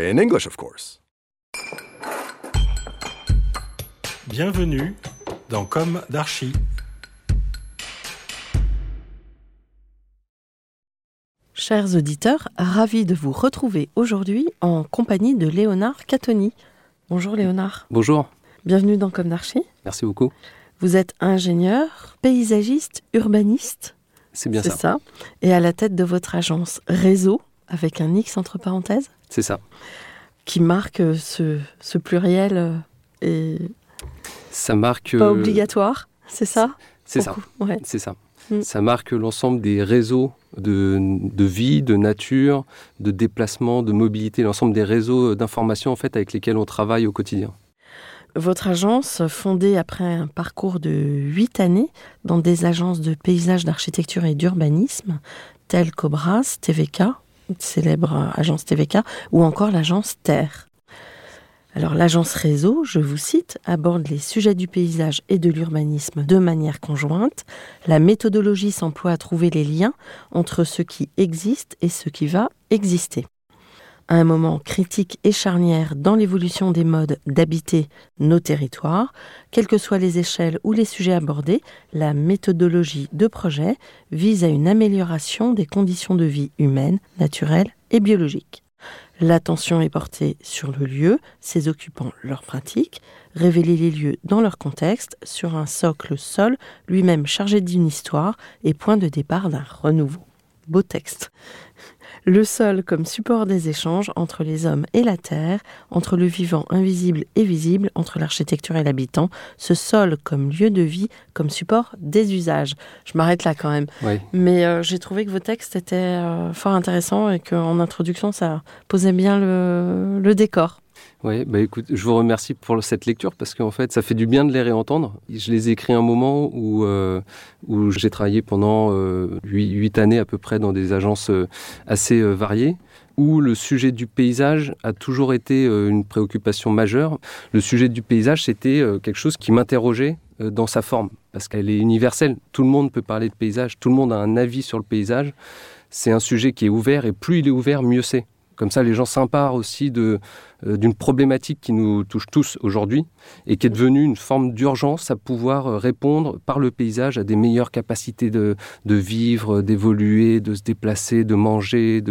In English, of course. Bienvenue dans Comme d'Archi. Chers auditeurs, ravi de vous retrouver aujourd'hui en compagnie de Léonard Catoni. Bonjour Léonard, Bonjour, bienvenue dans Comme d'Archi. merci beaucoup. Vous êtes ingénieur, paysagiste, urbaniste, C'est bien c'est ça. ça, et à la tête de votre agence Réseau, avec un X entre parenthèses, C'est ça. qui marque euh, ce, ce pluriel euh, et Ça marque. pas euh, obligatoire, c'est ça? C'est ça. Ouais. C'est ça. Mm. Ça marque l'ensemble des réseaux de, de vie, de nature, de déplacement, de mobilité, l'ensemble des réseaux d'information en fait avec lesquels on travaille au quotidien. Votre agence, fondée après un parcours de huit années dans des agences de paysage, d'architecture et d'urbanisme, telles qu'Obras, TVK, célèbre agence TVK, ou encore l'agence Terre. Alors l'agence Réseau, je vous cite, aborde les sujets du paysage et de l'urbanisme de manière conjointe. La méthodologie s'emploie à trouver les liens entre ce qui existe et ce qui va exister. À un moment critique et charnière dans l'évolution des modes d'habiter nos territoires, quelles que soient les échelles ou les sujets abordés, la méthodologie de projet vise à une amélioration des conditions de vie humaines, naturelles et biologiques. L'attention est portée sur le lieu, ses occupants, leurs pratiques, révéler les lieux dans leur contexte, sur un socle sol lui-même chargé d'une histoire et point de départ d'un renouveau. Beau texte. Le sol comme support des échanges entre les hommes et la terre, entre le vivant invisible et visible, entre l'architecture et l'habitant, ce sol comme lieu de vie, comme support des usages. Je m'arrête là quand même. Ouais. Mais euh, j'ai trouvé que vos textes étaient euh, fort intéressants et qu'en introduction, ça posait bien le, le décor. Ouais, bah écoute, je vous remercie pour cette lecture parce qu'en fait, ça fait du bien de les réentendre. Je les ai écrits un moment où, euh, où j'ai travaillé pendant euh, huit, huit années à peu près dans des agences euh, assez euh, variées où le sujet du paysage a toujours été une préoccupation majeure. Le sujet du paysage, c'était quelque chose qui m'interrogeait dans sa forme, parce qu'elle est universelle. Tout le monde peut parler de paysage, tout le monde a un avis sur le paysage. C'est un sujet qui est ouvert, et plus il est ouvert, mieux c'est. Comme ça, les gens s'emparent aussi de, euh, d'une problématique qui nous touche tous aujourd'hui et qui est devenue une forme d'urgence à pouvoir euh, répondre par le paysage à des meilleures capacités de, de vivre, d'évoluer, de se déplacer, de manger.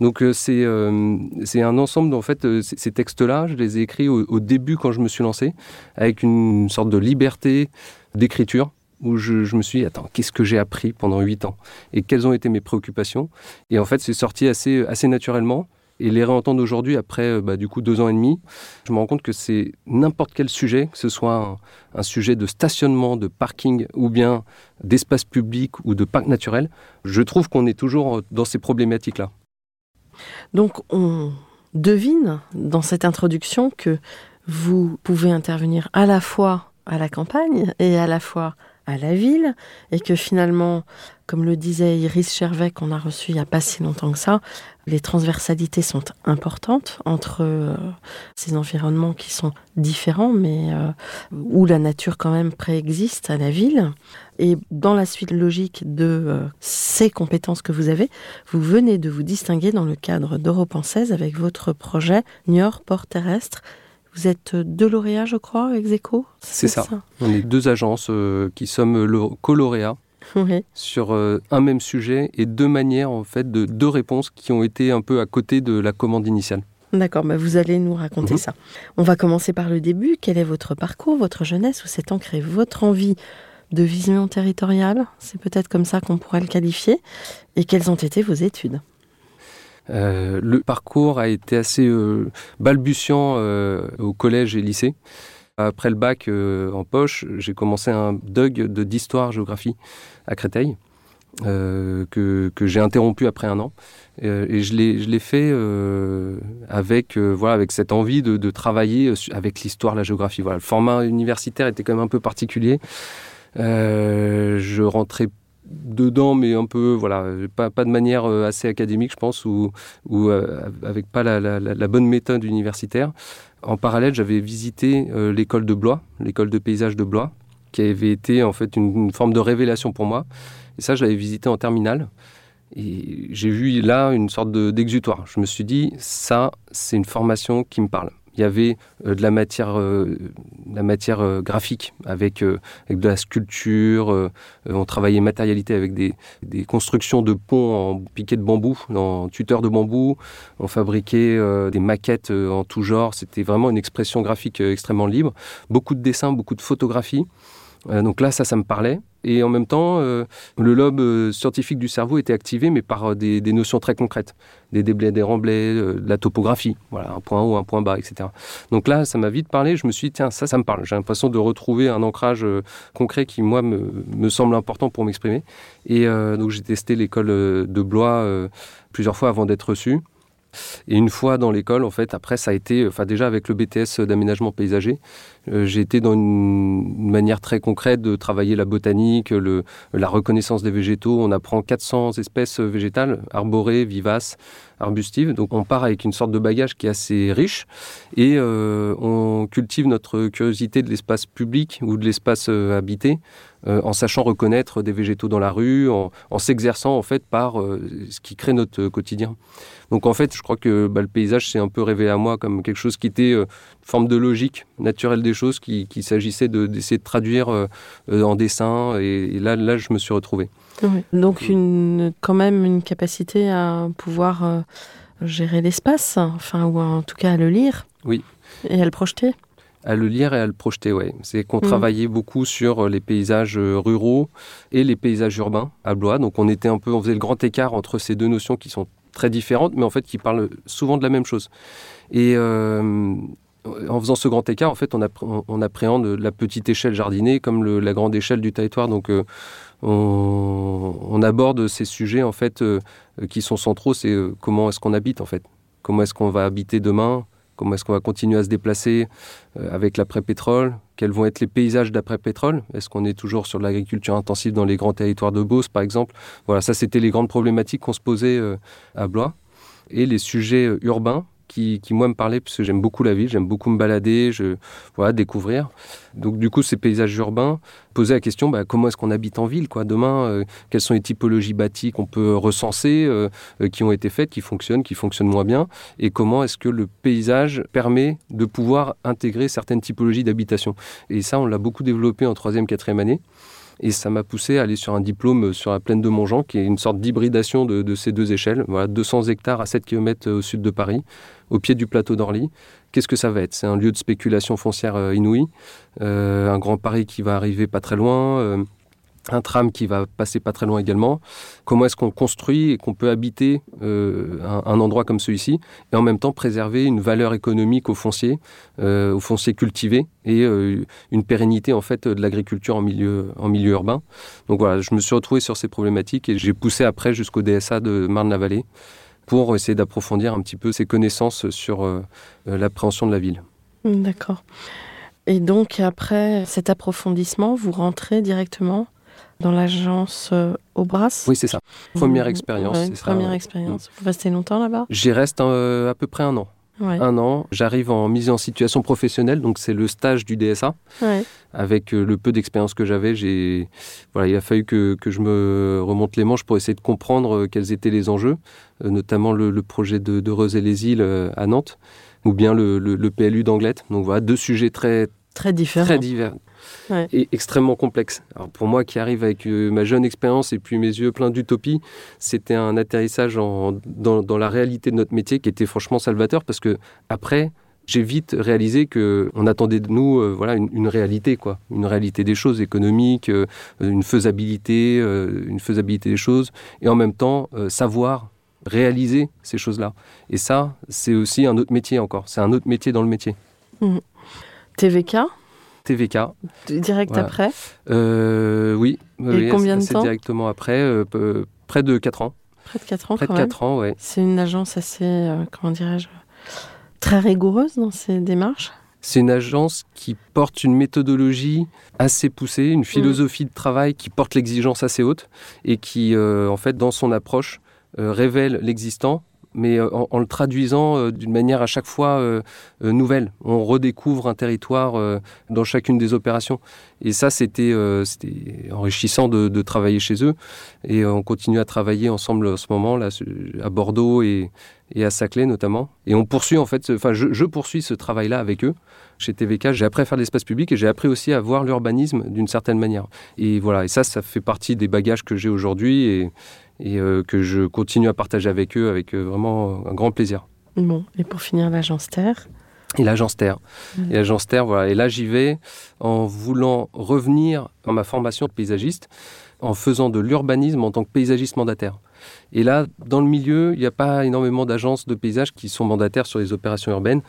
Donc euh, c'est, un ensemble, en fait, ces textes-là, je les ai écrits au, début quand je me suis lancé, avec une sorte de liberté d'écriture où je, je me suis dit, attends, qu'est-ce que j'ai appris pendant huit ans Et quelles ont été mes préoccupations Et en fait, c'est sorti assez, assez naturellement. Et les réentendre aujourd'hui, après euh, bah, du coup deux ans et demi, je me rends compte que c'est n'importe quel sujet, que ce soit un, un sujet de stationnement, de parking, ou bien d'espace public ou de parc naturel, je trouve qu'on est toujours euh, dans ces problématiques-là. Donc on devine dans cette introduction que vous pouvez intervenir à la fois à la campagne et à la fois à la ville et que finalement, comme le disait Iris Chervet qu'on a reçu il n'y a pas si longtemps que ça, les transversalités sont importantes entre euh, ces environnements qui sont différents mais euh, où la nature quand même préexiste à la ville. Et dans la suite logique de euh, ces compétences que vous avez, vous venez de vous distinguer dans le cadre d'Europe en 16 avec votre projet Niort Port Terrestre. Vous êtes deux lauréats, je crois, ex aequo C'est ça. On est deux agences euh, qui sommes co-lauréats Oui. sur euh, un même sujet et deux manières en fait de deux réponses qui ont été un peu à côté de la commande initiale. D'accord, bah vous allez nous raconter Mhm. ça. On va commencer par le début. Quel est votre parcours, votre jeunesse Où s'est ancrée votre envie de vision territoriale? C'est peut-être comme ça qu'on pourrait le qualifier. Et quelles ont été vos études? Euh, le parcours a été assez euh, balbutiant euh, au collège et lycée. Après le bac en poche, j'ai commencé un DUG d'histoire-géographie à Créteil. que, que j'ai interrompu après un an. et je l'ai fait avec, voilà, avec cette envie de, de travailler avec l'histoire, la géographie. Voilà. Le format universitaire était quand même un peu particulier. je rentrais dedans, mais un peu, voilà, pas, pas de manière assez académique, je pense, ou, ou avec pas la, la, la, bonne méthode universitaire. En parallèle, j'avais visité l'école de Blois, l'école de paysage de Blois, qui avait été en fait une, forme de révélation pour moi. Et ça, je l'avais visité en terminale. Et j'ai vu là une sorte d'exutoire. je me suis dit, ça, c'est une formation qui me parle. Il y avait euh, de la matière, euh, euh, graphique avec, de la sculpture. on travaillait matérialité avec des, des, constructions de ponts en piquets de bambou, en tuteur de bambou. On fabriquait des maquettes en tout genre. C'était vraiment une expression graphique extrêmement libre. Beaucoup de dessins, beaucoup de photographies. Euh, donc là, ça, ça me parlait. Et en même temps, euh, le lobe euh, scientifique du cerveau était activé, mais par des, notions très concrètes. Des déblais, des remblais, de la topographie, voilà, un point haut, un point bas, etc. Donc là, ça m'a vite parlé. Je me suis dit, tiens, ça, ça me parle. J'ai l'impression de retrouver un ancrage concret qui, moi, me, me semble important pour m'exprimer. Et donc, j'ai testé l'école de Blois plusieurs fois avant d'être reçu. Et une fois dans l'école, en fait, après, ça a été, enfin déjà avec le BTS d'aménagement paysager, euh, j'ai été dans une, manière très concrète de travailler la botanique, le, la reconnaissance des végétaux. On apprend 400 espèces végétales, arborées, vivaces, arbustives. Donc on part avec une sorte de bagage qui est assez riche et euh, on cultive notre curiosité de l'espace public ou de l'espace euh, en sachant reconnaître des végétaux dans la rue, en, en s'exerçant en fait par ce qui crée notre quotidien. Donc en fait, je crois que bah, le paysage s'est un peu révélé à moi comme quelque chose qui était une forme de logique naturelle des choses qu'il s'agissait d'essayer de, traduire euh, euh, en dessin. Et, là, là, je me suis retrouvé. Donc, une, quand même une capacité à pouvoir euh, gérer l'espace, enfin, ou en tout cas à le lire. Oui. Et à le projeter à le lire et à le projeter, oui. C'est qu'on mm. travaillait beaucoup sur les paysages ruraux et les paysages urbains à Blois. Donc on était un peu, on faisait le grand écart entre ces deux notions qui sont très différentes, mais en fait qui parlent souvent de la même chose. Et en faisant ce grand écart, en fait, on, appréhende la petite échelle jardinée comme la grande échelle du territoire. Donc, euh, on, aborde ces sujets en fait euh, qui sont centraux. C'est euh, comment est-ce qu'on habite en fait, comment est-ce qu'on va habiter demain, comment est-ce qu'on va continuer à se déplacer avec l'après-pétrole, quels vont être les paysages d'après-pétrole? Est-ce qu'on est toujours sur l'agriculture intensive dans les grands territoires de Beauce, par exemple? Voilà, ça c'était les grandes problématiques qu'on se posait à Blois. Et les sujets urbains, qui, moi me parlait parce que j'aime beaucoup la ville, j'aime beaucoup me balader, voilà découvrir. Donc du coup ces paysages urbains poser la question bah, comment est-ce qu'on habite en ville demain euh, quelles sont les typologies bâties qu'on peut recenser euh, euh, qui ont été faites qui fonctionnent qui fonctionnent moins bien? Et comment est-ce que le paysage permet de pouvoir intégrer certaines typologies d'habitation? Et ça on l'a beaucoup développé en troisième quatrième année et ça m'a poussé à aller sur un diplôme sur la plaine de Montjean, qui est une sorte d'hybridation de, ces deux échelles. Voilà, 200 hectares à 7 km au sud de Paris, au pied du plateau d'Orly. Qu'est-ce que ça va être? C'est un lieu de spéculation foncière euh, inouï, euh, un grand Paris qui va arriver pas très loin, euh, un tram qui va passer pas très loin également. Comment est-ce qu'on construit et qu'on peut habiter euh, un, endroit comme celui-ci et en même temps préserver une valeur économique au foncier, euh, au foncier cultivé et euh, une pérennité en fait de l'agriculture en milieu, en milieu urbain. Donc voilà, je me suis retrouvé sur ces problématiques et j'ai poussé après jusqu'au DSA de Marne-la-Vallée pour essayer d'approfondir un petit peu ces connaissances sur l'appréhension de la ville. D'accord. Et donc après cet approfondissement, vous rentrez directement dans l'agence euh, au Bras Oui, c'est ça. Première expérience. première expérience. Vous restez longtemps là-bas? J'y reste euh, à peu près un an. Un an. J'arrive en mise en situation professionnelle, donc c'est le stage du DSA. Avec euh, le peu d'expérience que j'avais, j'ai voilà, il a fallu que, que, je me remonte les manches pour essayer de comprendre quels étaient les enjeux, notamment le, projet de, de les îles à Nantes, ou bien le, le, PLU d'Anglette. Donc voilà, deux sujets très très différents. Très divers et extrêmement complexe. Alors pour moi qui arrive avec euh, ma jeune expérience et puis mes yeux pleins d'utopie, c'était un atterrissage en, dans, la réalité de notre métier qui était franchement salvateur parce que après, j'ai vite réalisé que on attendait de nous euh, voilà une, réalité quoi. Une réalité des choses économiques euh, une faisabilité une faisabilité des choses et en même temps savoir réaliser ces choses là et ça c'est aussi un autre métier encore. C'est un autre métier dans le métier. Mmh. TVK TVK. Direct Voilà. après Euh, oui. oui, Et combien de temps directement après, euh, peu- près de 4 ans. Près de 4 ans Près de quand même. 4 ans, ouais. C'est une agence assez, euh, comment dirais-je, très rigoureuse dans ses démarches. C'est une agence qui porte une méthodologie assez poussée, Mm. une philosophie de travail qui porte l'exigence assez haute et qui, euh, en fait, dans son approche, euh, révèle l'existant, mais euh, en, le traduisant euh, d'une manière à chaque fois euh, nouvelle. On redécouvre un territoire dans chacune des opérations. Et ça, c'était enrichissant de, travailler chez eux. Et on continue à travailler ensemble en ce moment, là, à Bordeaux et, à Saclay notamment. Et on poursuit, en fait, enfin, je, poursuis ce travail-là avec eux. Chez TVK, j'ai appris à faire l'espace public et j'ai appris aussi à voir l'urbanisme d'une certaine manière. Et voilà, et ça, ça fait partie des bagages que j'ai aujourd'hui et euh, que je continue à partager avec eux avec euh, vraiment un grand plaisir. Bon, et pour finir, l'agence Terre. Et l'agence Terre. Et l'agence Terre, voilà. Et là, j'y vais en voulant revenir dans ma formation de paysagiste, en faisant de l'urbanisme en tant que paysagiste mandataire. Et là, dans le milieu, il n'y a pas énormément d'agences de paysage qui sont mandataires sur les opérations urbaines.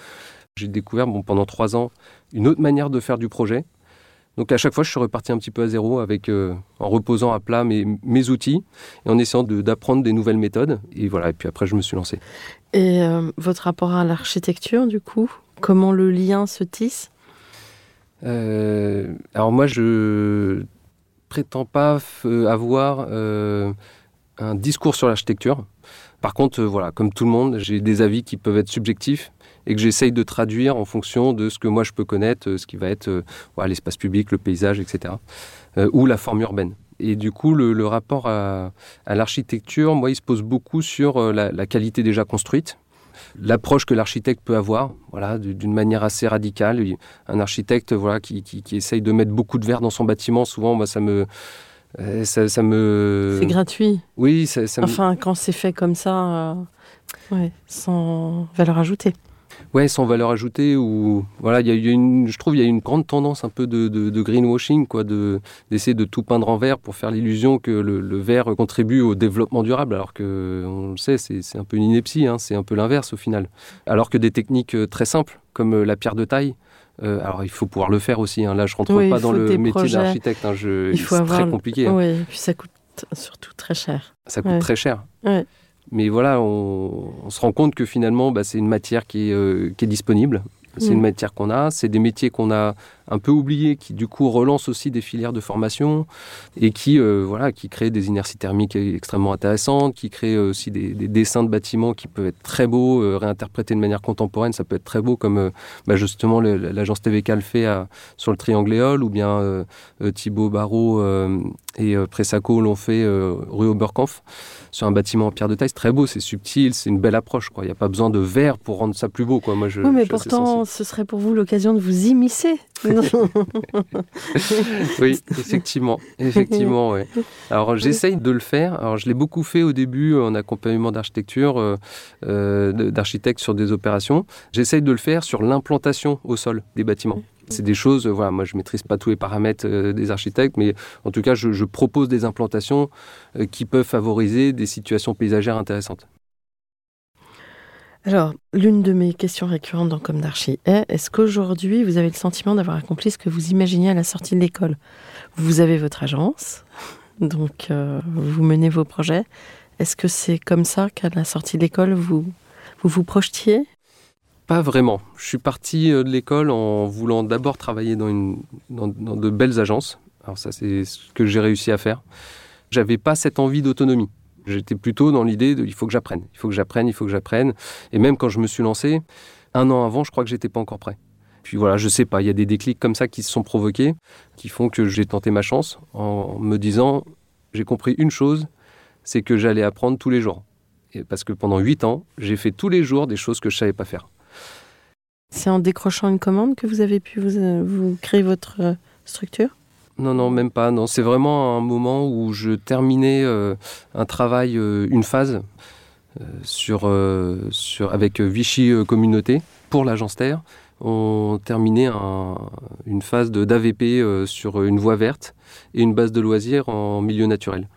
J'ai découvert bon, pendant trois ans une autre manière de faire du projet. Donc à chaque fois, je suis reparti un petit peu à zéro avec, euh, en reposant à plat mes, mes outils et en essayant de- d'apprendre des nouvelles méthodes. Et voilà, et puis après, je me suis lancé. Et euh, votre rapport à l'architecture, du coup? Comment le lien se tisse? Euh, alors moi, je prétends pas avoir un discours sur l'architecture. Par contre, voilà, comme tout le monde, j'ai des avis qui peuvent être subjectifs et que j'essaye de traduire en fonction de ce que moi je peux connaître, euh, ce qui va être euh, l'espace public, le paysage, etc. euh, ou la forme urbaine. Et du coup, le, le rapport à, à l'architecture, moi, il se pose beaucoup sur la, la qualité déjà construite, l'approche que l'architecte peut avoir, voilà, d'une manière assez radicale. Un architecte, voilà, qui, qui, qui essaye de mettre beaucoup de verre dans son bâtiment, souvent, moi, ça me, ça, ça me. C'est gratuit. Oui, ça, ça me- Enfin, quand c'est fait comme ça, euh, ouais, sans valeur ajoutée. Ouais, sans valeur ajoutée ou voilà, il y a, il y a une, je trouve il y a une grande tendance un peu de, de- de greenwashing, quoi, de d'essayer de tout peindre en vert pour faire l'illusion que le, le vert contribue au développement durable, alors que on le sait, c'est un peu une ineptie, hein, c'est un peu l'inverse au final. Alors que des techniques euh, très simples comme euh, la pierre de taille. euh, alors il faut pouvoir le faire aussi. hein. Là, je rentre Oui, pas dans le métier d'architecte. hein. C'est avoir très le- compliqué. hein. Oui, et puis ça coûte surtout très cher. Ça coûte Ouais. très cher. Ouais. Mais voilà, on, on se rend compte que finalement, bah, c'est une matière qui est, euh, qui est disponible. C'est Mm. une matière qu'on a. C'est des métiers qu'on a un peu oubliés, qui du coup relancent aussi des filières de formation et qui, euh, voilà, qui créent des inerties thermiques extrêmement intéressantes, qui créent euh, aussi des, des dessins de bâtiments qui peuvent être très beaux, euh, réinterprétés de manière contemporaine. Ça peut être très beau, comme euh, bah, justement l'agence TVK le fait à- sur le Triangléol, ou bien Thibaut Barrault et Pressaco l'ont fait rue Oberkampf sur un bâtiment en pierre de taille. C'est très beau, c'est subtil, c'est une belle approche. quoi. Il n'y a pas besoin de verre pour rendre ça plus beau. Quoi. Moi, je, oui, mais je pourtant, ce serait pour vous l'occasion de vous immiscer. Oui, effectivement. effectivement ouais. Alors, j'essaye de le faire. Alors, je l'ai beaucoup fait au début en accompagnement d'architecture, euh, euh, d'architectes sur des opérations. J'essaye de le faire sur l'implantation au sol des bâtiments. C'est des choses, euh, voilà, moi je maîtrise pas tous les paramètres euh, des architectes, mais en tout cas je, je propose des implantations euh, qui peuvent favoriser des situations paysagères intéressantes. Alors, l'une de mes questions récurrentes dans Comme d'Archi est est-ce qu'aujourd'hui, vous avez le sentiment d'avoir accompli ce que vous imaginiez à la sortie de l'école? Vous avez votre agence, donc euh, vous menez vos projets. Est-ce que c'est comme ça qu'à la sortie de l'école, vous vous, projetiez? Pas vraiment. Je suis parti euh, de l'école en voulant d'abord travailler dans, dans de belles agences. Alors ça, c'est ce que j'ai réussi à faire. J'avais pas cette envie d'autonomie. J'étais plutôt dans l'idée de il faut que j'apprenne, il faut que j'apprenne, il faut que j'apprenne. Et même quand je me suis lancé, un an avant, je crois que j'étais pas encore prêt. Puis voilà, je sais pas, il y a des déclics comme ça qui se sont provoqués, qui font que j'ai tenté ma chance en me disant j'ai compris une chose, c'est que j'allais apprendre tous les jours. Parce que pendant huit ans, j'ai fait tous les jours des choses que je savais pas faire. C'est en décrochant une commande que vous avez pu vous, euh, créer votre euh, structure? Non, non, même pas. Non, c'est vraiment un moment où je terminais euh, un travail, euh, une phase euh, avec Vichy Communauté pour l'agence Terre. On terminait un- une phase d'AVP sur une voie verte et une base de loisirs en milieu naturel.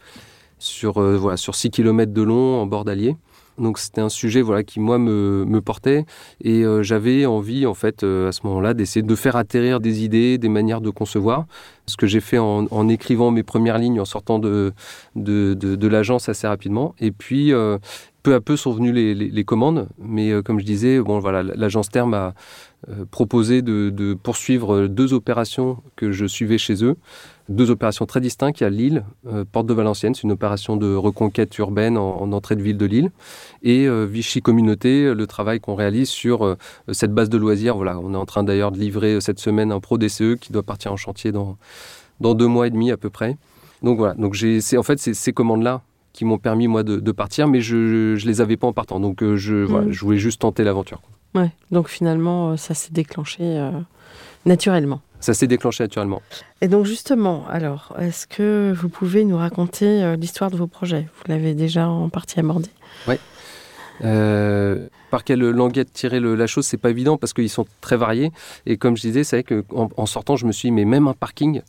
Sur, voilà, sur 6 km de long en bord d'Allier. Donc c'était un sujet voilà qui moi me, me portait et euh, j'avais envie en fait euh, à ce moment-là d'essayer de faire atterrir des idées, des manières de concevoir. Ce que j'ai fait en, écrivant mes premières lignes, en sortant de, de, de, l'agence assez rapidement. Et puis euh, peu à peu sont venues les, les, les commandes. Mais comme je disais, bon voilà, l'agence Terme a proposé de, de poursuivre deux opérations que je suivais chez eux deux opérations très distinctes. Il y a Lille, euh, Porte de Valenciennes, c'est une opération de reconquête urbaine en, en, entrée de ville de Lille. Et euh, Vichy Communauté, le travail qu'on réalise sur euh, cette base de loisirs. Voilà, on est en train d'ailleurs de livrer cette semaine un pro DCE qui doit partir en chantier dans, dans deux mois et demi à peu près. Donc voilà, donc c'est en fait c'est ces commandes-là qui m'ont permis moi de, de, partir, mais je ne les avais pas en partant. Donc je, mmh. voilà, je voulais juste tenter l'aventure. Ouais, donc finalement ça s'est déclenché naturellement. Ça s'est déclenché naturellement. Et donc justement, alors, est-ce que vous pouvez nous raconter euh, l'histoire de vos projets? Vous l'avez déjà en partie abordé. Oui. Euh, par quelle languette tirer le, la chose, c'est pas évident parce qu'ils sont très variés. Et comme je disais, c'est vrai qu'en en sortant, je me suis dit, mais même un parking,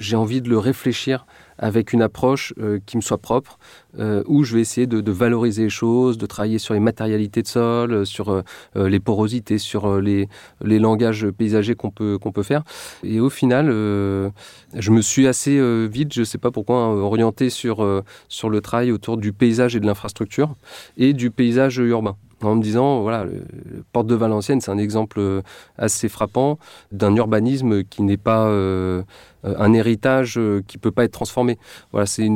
j'ai envie de le réfléchir avec une approche euh, qui me soit propre, euh, où je vais essayer de, valoriser les choses, de travailler sur les matérialités de sol, euh, sur les porosités, sur les, les, langages paysagers qu'on peut, qu'on peut faire. Et au final, je me suis assez vite, je ne sais pas pourquoi, hein, orienté sur, sur le travail autour du paysage et de l'infrastructure et du paysage urbain en me disant, voilà, Porte de Valenciennes, c'est un exemple assez frappant d'un urbanisme qui n'est pas euh, un héritage qui ne peut pas être transformé. Voilà, c'est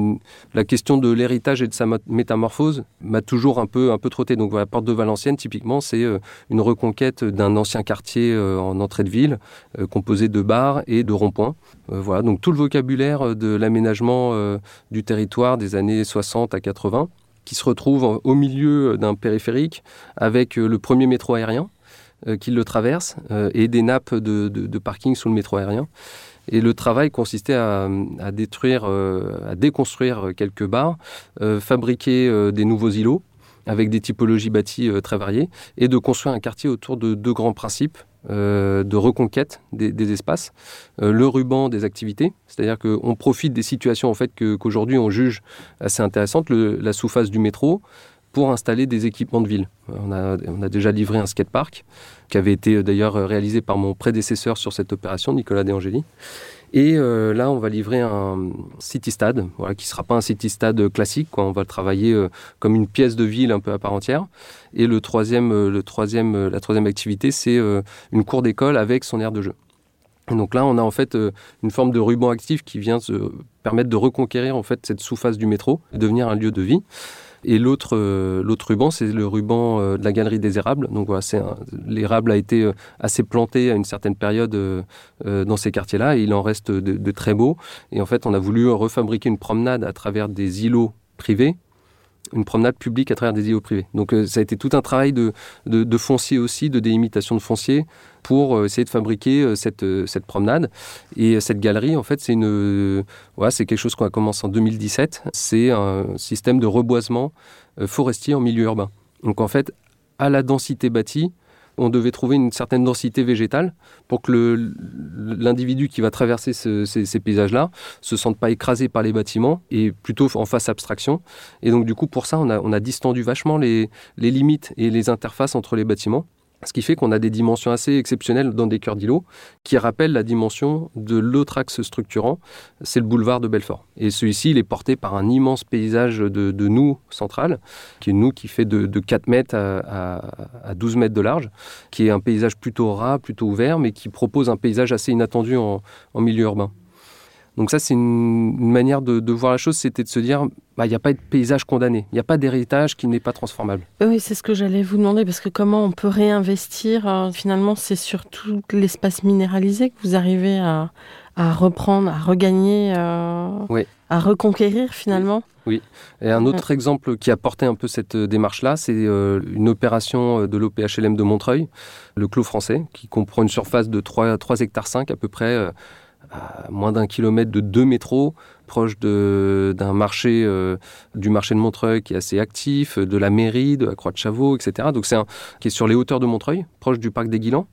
la question de l'héritage et de sa métamorphose m'a toujours un peu, un peu trotté. Donc voilà, Porte de Valenciennes, typiquement, c'est euh, une reconquête d'un ancien quartier euh, en entrée de ville, euh, composé de bars et de ronds-points. Euh, voilà, donc tout le vocabulaire de l'aménagement euh, du territoire des années 60 à 80 qui se retrouve au milieu d'un périphérique avec euh, le premier métro aérien euh, qui le traverse euh, et des nappes de, parking sous le métro aérien. Et le travail consistait à, détruire, à déconstruire quelques bars, fabriquer des nouveaux îlots avec des typologies bâties très variées et de construire un quartier autour de deux grands principes euh, de reconquête des, espaces, euh, le ruban des activités, c'est-à-dire qu'on profite des situations en fait qu'aujourd'hui qu on juge assez intéressantes, la sous-face du métro, pour installer des équipements de ville. On a, déjà livré un skatepark qui avait été d'ailleurs réalisé par mon prédécesseur sur cette opération, Nicolas De Angeli. Et euh, là, on va livrer un city stade, voilà, qui sera pas un city stade classique. On va le travailler euh, comme une pièce de ville un peu à part entière. Et le troisième, euh, le troisième, la troisième activité, c'est une cour d'école avec son aire de jeu. Donc là, on a en fait une forme de ruban actif qui vient se permettre de reconquérir en fait cette sous-face du métro et devenir un lieu de vie. Et l'autre euh, ruban, c'est le ruban euh, de la galerie des érables. Donc l'érable a été euh, assez planté à une certaine période dans ces quartiers-là et il en reste de, très beaux. Et en fait, on a voulu refabriquer une promenade à travers des îlots privés une promenade publique à travers des îlots privés. Donc ça a été tout un travail de, de foncier aussi, de délimitation de foncier, pour euh, essayer de fabriquer euh, cette, euh, cette promenade. Et cette galerie, en fait, c'est quelque chose qu'on a commencé en 2017. C'est un système de reboisement forestier en milieu urbain. Donc en fait, à la densité bâtie, on devait trouver une certaine densité végétale pour que l'individu qui va traverser ce, ces, ces paysages-là se sente pas écrasé par les bâtiments et plutôt en face abstraction. Et donc du coup, pour ça, on a, distendu vachement les limites et les interfaces entre les bâtiments. Ce qui fait qu'on a des dimensions assez exceptionnelles dans des cœurs d'îlots qui rappellent la dimension de l'autre axe structurant, c'est le boulevard de Belfort. Et celui-ci, il est porté par un immense paysage de, nous central, qui est noue qui fait de, de 4 mètres à, à, à 12 mètres de large, qui est un paysage plutôt ras, plutôt ouvert, mais qui propose un paysage assez inattendu en, en milieu urbain. Donc ça, c'est une, une manière de, de voir la chose, c'était de se dire, il n'y a pas de paysage condamné, il n'y a pas d'héritage qui n'est pas transformable. Oui, c'est ce que j'allais vous demander, parce que comment on peut réinvestir, euh, finalement, c'est sur tout l'espace minéralisé que vous arrivez à, à reprendre, à regagner, euh, oui. à reconquérir finalement. Oui, et un autre exemple qui a porté un peu cette démarche-là, c'est euh, une opération de l'OPHLM de Montreuil, le Clos français, qui comprend une surface de 3, 3 hectares 5 à peu près, euh, à moins d'un kilomètre de deux métros, proche d'un marché euh, du marché de Montreuil qui est assez actif, de la mairie, de la Croix de Chavaux, etc. Donc c'est un qui est sur les hauteurs de Montreuil, proche du parc des Guilans.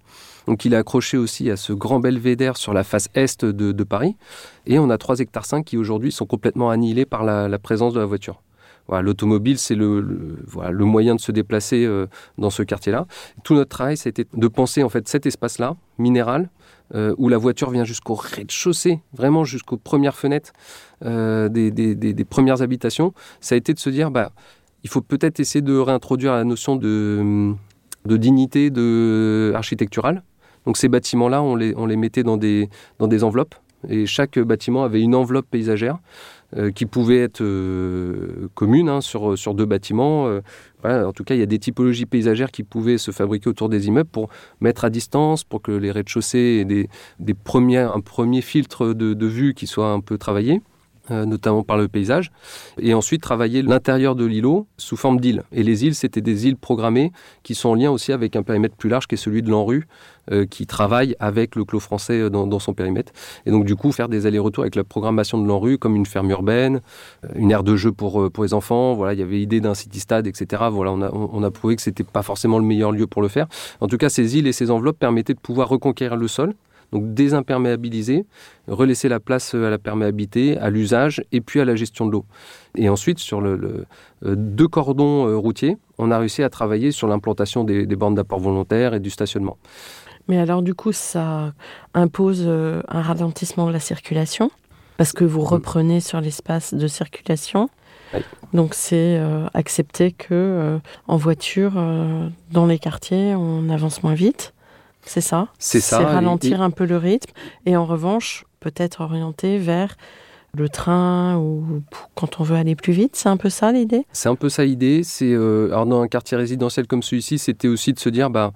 Donc il est accroché aussi à ce grand belvédère sur la face est de, Paris. Et on a 3 hectares 5 qui aujourd'hui sont complètement annihilés par la, présence de la voiture. Voilà, l'automobile, c'est le, voilà, le moyen de se déplacer euh, dans ce quartier-là. Tout notre travail, été de penser en fait cet espace-là, minéral, euh, où la voiture vient jusqu'au rez-de-chaussée, vraiment jusqu'aux premières fenêtres euh, des, premières habitations. Ça a été de se dire, bah, il faut peut-être essayer de réintroduire la notion de, dignité de architecturale. Donc ces bâtiments-là, on les, mettait dans des enveloppes et chaque bâtiment avait une enveloppe paysagère euh, qui pouvait être euh, commune hein, sur, sur deux bâtiments. Euh, en tout cas, il y a des typologies paysagères qui pouvaient se fabriquer autour des immeubles pour mettre à distance, pour que les rez-de-chaussée aient des, des premiers, un premier filtre de, de vue qui soit un peu travaillé. Euh, notamment par le paysage, et ensuite travailler l'intérieur de l'îlot sous forme d'îles. Et les îles, c'était des îles programmées qui sont en lien aussi avec un périmètre plus large qui est celui de l'ANRU, euh, qui travaille avec le clos français euh, dans, son périmètre. Et donc du coup, faire des allers-retours avec la programmation de l'ANRU comme une ferme urbaine, une aire de jeu pour, pour les enfants. Voilà, il y avait l'idée d'un city-stade, etc. Voilà, on a, on a prouvé que c'était pas forcément le meilleur lieu pour le faire. En tout cas, ces îles et ces enveloppes permettaient de pouvoir reconquérir le sol, donc désimperméabiliser, relaisser la place à la perméabilité, à l'usage et puis à la gestion de l'eau. Et ensuite, sur le, le euh, deux cordons euh, routiers, on a réussi à travailler sur l'implantation des, des bornes d'apport volontaire et du stationnement. Mais alors du coup, ça impose euh, un ralentissement de la circulation? Parce que vous reprenez mmh. sur l'espace de circulation? Oui. Donc c'est euh, accepter que euh, en voiture, euh, dans les quartiers, on avance moins vite? C'est ça C'est ça. C'est ralentir et... un peu le rythme et en revanche, peut-être orienter vers le train ou quand on veut aller plus vite. C'est un peu ça l'idée? C'est un peu ça l'idée. C'est euh, alors dans un quartier résidentiel comme celui-ci, c'était aussi de se dire bah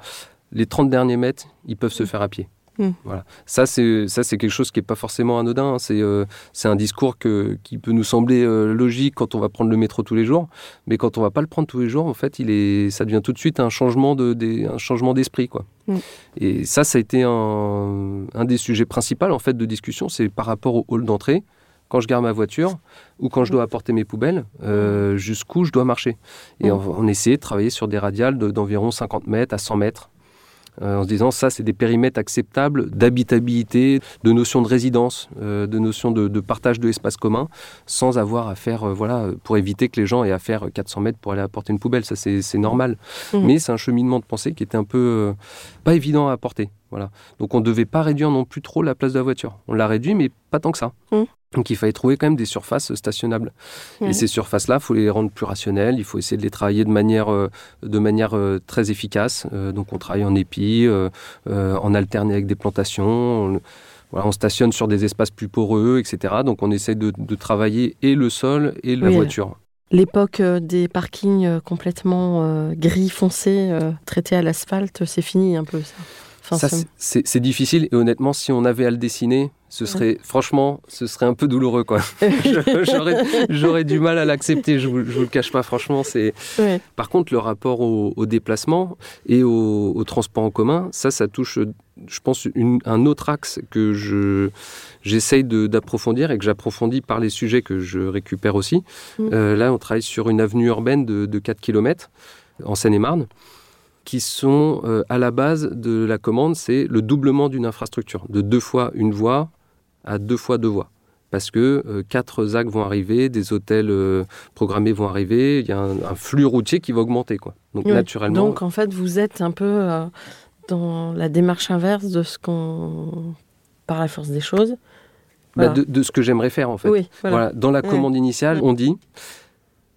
les 30 derniers mètres, ils peuvent se faire à pied. Mm. Voilà. Ça, c'est quelque chose qui n'est pas forcément anodin. C'est euh, un discours que, qui peut nous sembler euh, logique quand on va prendre le métro tous les jours. Mais quand on ne va pas le prendre tous les jours, en fait, il est, ça devient tout de suite un changement d'esprit. De, quoi. Mm. Et ça, ça a été un, un des sujets principaux en fait, de discussion. C'est par rapport au hall d'entrée quand je garde ma voiture ou quand je dois apporter mes poubelles, euh, jusqu'où je dois marcher. Et on, on essayait de travailler sur des radiales d'environ de, 50 mètres à 100 mètres en se disant ça c'est des périmètres acceptables d'habitabilité, de notion de résidence, euh, de notion de, de partage de l'espace commun, sans avoir à faire, euh, voilà, pour éviter que les gens aient à faire 400 mètres pour aller apporter une poubelle, ça c'est normal. Mmh. Mais c'est un cheminement de pensée qui était un peu euh, pas évident à apporter. Voilà. Donc on ne devait pas réduire non plus trop la place de la voiture. On l'a réduit, mais pas tant que ça. Mmh. Donc il fallait trouver quand même des surfaces stationnables. Mmh. Et ces surfaces-là, il faut les rendre plus rationnelles, il faut essayer de les travailler de manière, euh, de manière euh, très efficace. Euh, donc on travaille en épi, euh, euh, en alterné avec des plantations. On, voilà, on stationne sur des espaces plus poreux, etc. Donc on essaie de, de travailler et le sol et la oui, voiture. L'époque euh, des parkings euh, complètement euh, gris foncé, euh, traités à l'asphalte, c'est fini un peu ça. Enfin, ça c'est difficile et honnêtement, si on avait à le dessiner, ce serait ouais. franchement, ce serait un peu douloureux quoi. J'aurais du mal à l'accepter, je, vous, je vous le cache pas franchement. C'est. Ouais. Par contre, le rapport au, au déplacement et au, au, transport en commun, ça, ça touche, je pense, une, un autre axe que je j'essaye d'approfondir et que j'approfondis par les sujets que je récupère aussi. Mmh. Euh, là, on travaille sur une avenue urbaine de, de 4 km en Seine-et-Marne qui sont euh, à la base de la commande, c'est le doublement d'une infrastructure, de deux fois une voie à deux fois deux voies. Parce que euh, quatre ZAC vont arriver, des hôtels euh, programmés vont arriver, il y a un, un, flux routier qui va augmenter. Quoi. Donc, oui. naturellement. Donc, en fait, vous êtes un peu dans la démarche inverse de ce qu'on. par la force des choses. Voilà. Bah de, de, ce que j'aimerais faire, en fait. Oui, voilà. voilà. Dans la commande ouais. initiale, on dit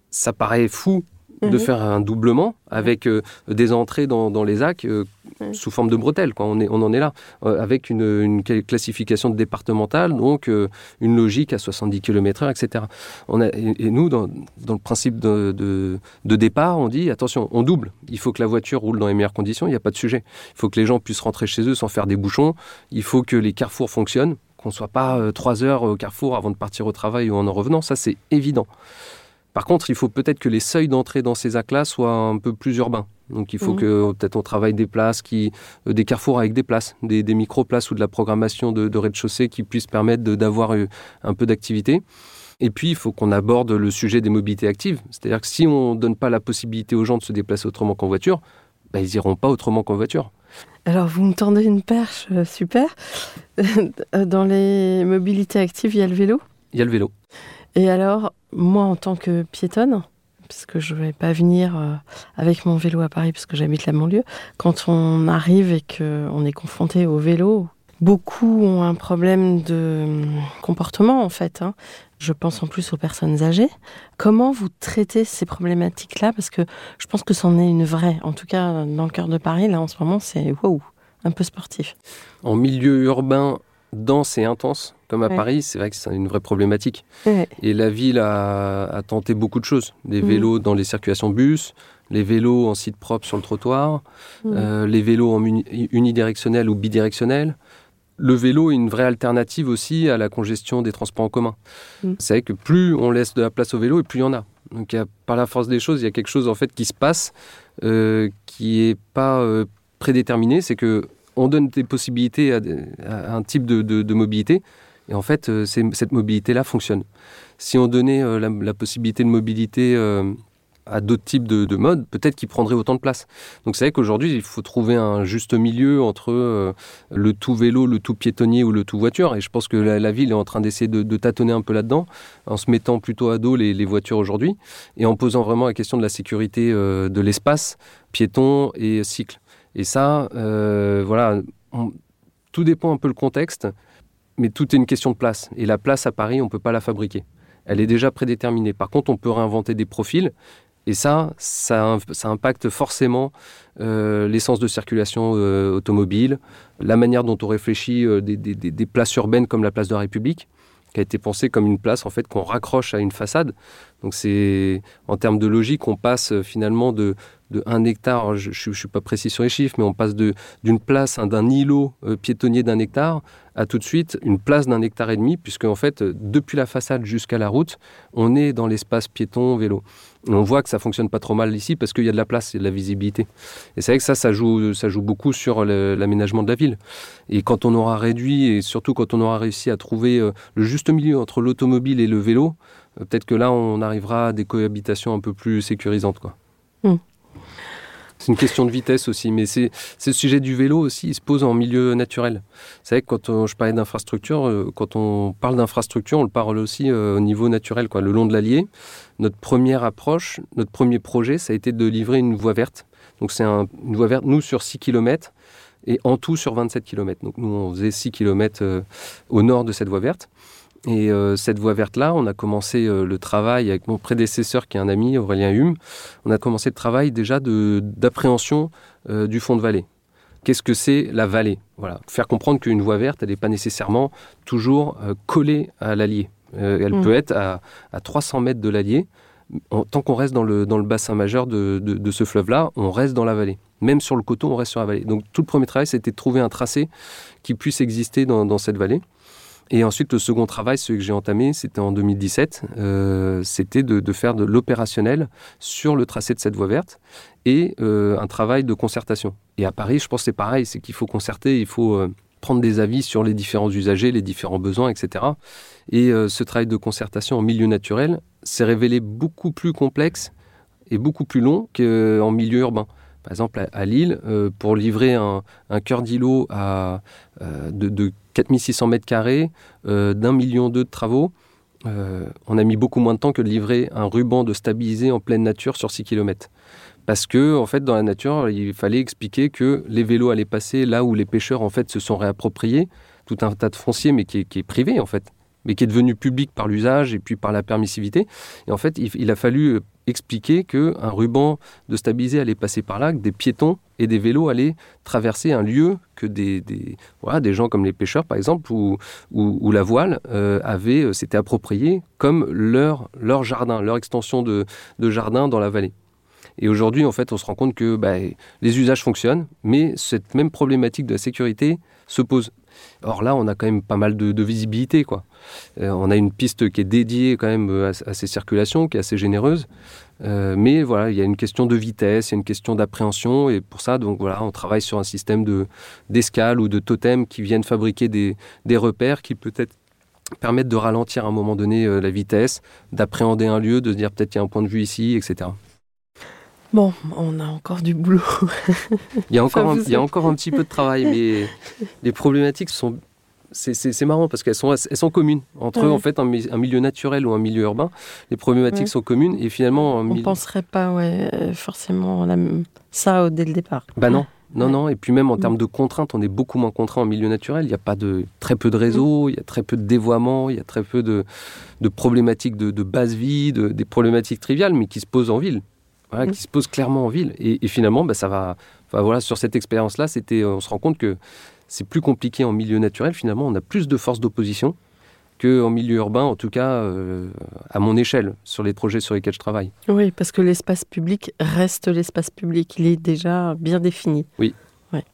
ça paraît fou de mmh. faire un doublement avec euh, des entrées dans, dans les AC euh, mmh. sous forme de bretelles. Quoi. On, est, on en est là, euh, avec une, une, classification départementale, donc une logique à 70 km/h, etc. On a, et, et, nous, dans, dans, le principe de, de, de, départ, on dit attention, on double. Il faut que la voiture roule dans les meilleures conditions, il n'y a pas de sujet. Il faut que les gens puissent rentrer chez eux sans faire des bouchons. Il faut que les carrefours fonctionnent, qu'on ne soit pas trois heures au carrefour avant de partir au travail ou en en revenant. Ça, c'est évident. Par contre, il faut peut-être que les seuils d'entrée dans ces actes-là soient un peu plus urbains. Donc il faut mmh. que peut-être on travaille des places, qui, euh, des carrefours avec des places, des, des micro-places ou de la programmation de, de rez-de-chaussée qui puissent permettre d'avoir euh, un peu d'activité. Et puis, il faut qu'on aborde le sujet des mobilités actives. C'est-à-dire que si on ne donne pas la possibilité aux gens de se déplacer autrement qu'en voiture, bah, ils n'iront pas autrement qu'en voiture. Alors, vous me tendez une perche, euh, super. Dans les mobilités actives, il y a le vélo? Il y a le vélo. Et alors, moi, en tant que piétonne, parce que je ne vais pas venir euh, avec mon vélo à Paris parce que j'habite la banlieue. Quand on arrive et qu'on est confronté au vélo, beaucoup ont un problème de hum, comportement en fait. Hein. Je pense en plus aux personnes âgées. Comment vous traitez ces problématiques-là? Parce que je pense que c'en est une vraie. En tout cas, dans le cœur de Paris, là en ce moment, c'est wow, un peu sportif. En milieu urbain, dense et intense, comme à Paris, c'est vrai que c'est une vraie problématique. Et la ville a, tenté beaucoup de choses. Des mm. vélos dans les circulations bus, les vélos en site propre sur le trottoir, mm. euh, les vélos en unidirectionnel ou bidirectionnel. Le vélo est une vraie alternative aussi à la congestion des transports en commun. Mm. C'est vrai que plus on laisse de la place au vélo, et plus il y en a. Donc par la force des choses, il y a quelque chose en fait qui se passe euh, qui n'est pas euh, prédéterminé. C'est que on donne des possibilités à, un type de, mobilité, et en fait, euh, cette mobilité-là fonctionne. Si on donnait euh, la, possibilité de mobilité euh, à d'autres types de, modes, peut-être qu'ils prendraient autant de place. Donc c'est vrai qu'aujourd'hui, il faut trouver un juste milieu entre le tout vélo, le tout piétonnier ou le tout voiture. Et je pense que la, ville est en train d'essayer de, tâtonner un peu là-dedans, en se mettant plutôt à dos les, les voitures aujourd'hui, et en posant vraiment la question de la sécurité de l'espace, piéton et cycle. Et ça, euh, voilà, tout dépend un peu le contexte, mais tout est une question de place. Et la place à Paris, on ne peut pas la fabriquer. Elle est déjà prédéterminée. Par contre, on peut réinventer des profils. Et ça, ça, impacte forcément euh, l'essence de circulation euh, automobile, la manière dont on réfléchit des, des, places urbaines comme la place de la République, qui a été pensée comme une place en fait qu'on raccroche à une façade. Donc c'est en termes de logique, on passe finalement de de 1 hectare, je ne suis pas précis sur les chiffres, mais on passe d'une place, hein, d'un îlot euh, piétonnier d'un hectare, à tout de suite une place d'un hectare et demi, puisque en fait, depuis la façade jusqu'à la route, on est dans l'espace piéton-vélo. On voit que ça fonctionne pas trop mal ici parce qu'il y a de la place et de la visibilité. Et c'est vrai que ça, ça joue, ça joue beaucoup sur l'aménagement de la ville. Et quand on aura réduit, et surtout quand on aura réussi à trouver euh, le juste milieu entre l'automobile et le vélo, euh, peut-être que là, on arrivera à des cohabitations un peu plus sécurisantes. Quoi. Mmh. C'est une question de vitesse aussi, mais c'est le sujet du vélo aussi, il se pose en milieu naturel. C'est vrai que quand je parlais d'infrastructure, euh, quand on parle d'infrastructure, on le parle aussi euh, au niveau naturel, quoi, le long de l'Allier. Notre première approche, notre premier projet, ça a été de livrer une voie verte. Donc c'est un, une voie verte, nous, sur 6 km et en tout sur 27 km. Donc nous, on faisait 6 km euh, au nord de cette voie verte. Et euh, cette voie verte-là, on a commencé euh, le travail avec mon prédécesseur qui est un ami, Aurélien Hume. On a commencé le travail déjà d'appréhension euh, du fond de vallée. Qu'est-ce que c'est la vallée? Voilà. Faire comprendre qu'une voie verte, elle n'est pas nécessairement toujours collée à l'allier. elle mmh. peut être à, 300 mètres de l'allier. Tant qu'on reste dans le, dans le bassin majeur de, de, ce fleuve-là, on reste dans la vallée. Même sur le coteau, on reste sur la vallée. Donc tout le premier travail, c'était de trouver un tracé qui puisse exister dans, dans cette vallée. Et ensuite, le second travail, celui que j'ai entamé, c'était en 2017, euh, c'était de, faire de l'opérationnel sur le tracé de cette voie verte et euh, un travail de concertation. Et à Paris, je pense que c'est pareil, c'est qu'il faut concerter, il faut euh, prendre des avis sur les différents usagers, les différents besoins, etc. Et ce travail de concertation en milieu naturel s'est révélé beaucoup plus complexe et beaucoup plus long qu'en milieu urbain. Par exemple, à, Lille, pour livrer un, cœur d'îlot de, de 4600 mètres euh, d'un million d'eux de travaux. Euh, on a mis beaucoup moins de temps que de livrer un ruban de stabilisé en pleine nature sur 6 km. Parce que, en fait, dans la nature, il fallait expliquer que les vélos allaient passer là où les pêcheurs, en fait, se sont réappropriés tout un tas de fonciers, mais qui est privé, en fait mais qui est devenu public par l'usage et puis par la permissivité. Et en fait, il, a fallu euh, expliquer qu'un ruban de stabilisé allait passer par là, que des piétons et des vélos allaient traverser un lieu que des, des, voilà, des gens comme les pêcheurs, par exemple, ou, ou, la voile, euh, avaient, euh, s'étaient appropriés comme leur, leur jardin, leur extension de, de jardin dans la vallée. Et aujourd'hui, en fait, on se rend compte que bah, les usages fonctionnent, mais cette même problématique de la sécurité se pose. Or là, on a quand même pas mal de, visibilité. Quoi. Euh, on a une piste qui est dédiée quand même à, ces circulations, qui est assez généreuse. Euh, mais voilà, il y a une question de vitesse, il y a une question d'appréhension. Et pour ça, donc voilà, on travaille sur un système de, d'escale ou de totem qui viennent fabriquer des, repères qui peut-être permettent de ralentir à un moment donné euh, la vitesse, d'appréhender un lieu, de se dire peut-être qu'il y a un point de vue ici, etc. Bon, on a encore du boulot. il, y a encore un, il y a encore un petit peu de travail, mais les problématiques sont c'est marrant parce qu'elles sont, elles sont communes. Entre eux, en fait, un, mi- un milieu naturel ou un milieu urbain, les problématiques Ouais. sont communes et finalement. On milieu- penserait pas ouais, euh, forcément la ça dès le départ. Bah non. Non, Ouais. non, et puis même en Mm. termes de contraintes, on est beaucoup moins contraint en milieu naturel. Il y a pas de très peu de réseaux, il y a très peu de dévoiement, il y a très peu de, de problématiques de, de base vie, de- des problématiques triviales, mais qui se posent en ville. Voilà, Mm. qui se posent clairement en ville. Et, et finalement, bah, ça va. Enfin, voilà, sur cette expérience-là, c'était, on se rend compte que c'est plus compliqué en milieu naturel. Finalement, on a plus de force d'opposition qu'en milieu urbain, en tout cas euh, à mon échelle, sur les projets sur lesquels je travaille. Oui, parce que l'espace public reste l'espace public. Il est déjà bien défini. Oui. Ouais.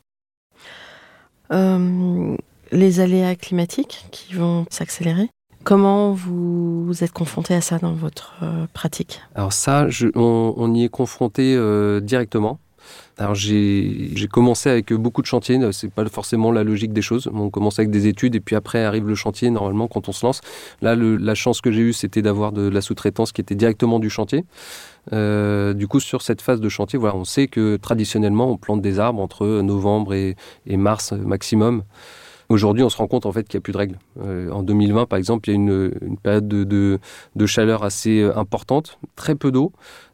Euh, les aléas climatiques qui vont s'accélérer. Comment vous, êtes confronté à ça dans votre euh, pratique? Alors ça, on, y est confronté euh, directement. Alors j'ai commencé avec beaucoup de chantiers, euh, c'est pas forcément la logique des choses. On commence avec des études et puis après arrive le chantier normalement quand on se lance. Là, la chance que j'ai eue, c'était d'avoir de la sous-traitance qui était directement du chantier. Du coup, sur cette phase de chantier, voilà, on sait que traditionnellement, on plante des arbres entre novembre et, mars maximum. Aujourd'hui, on se rend compte en fait qu'il n'y a plus de règles. Euh, en 2020, par exemple, il y a une, une période de, chaleur assez euh, importante, très peu d'eau.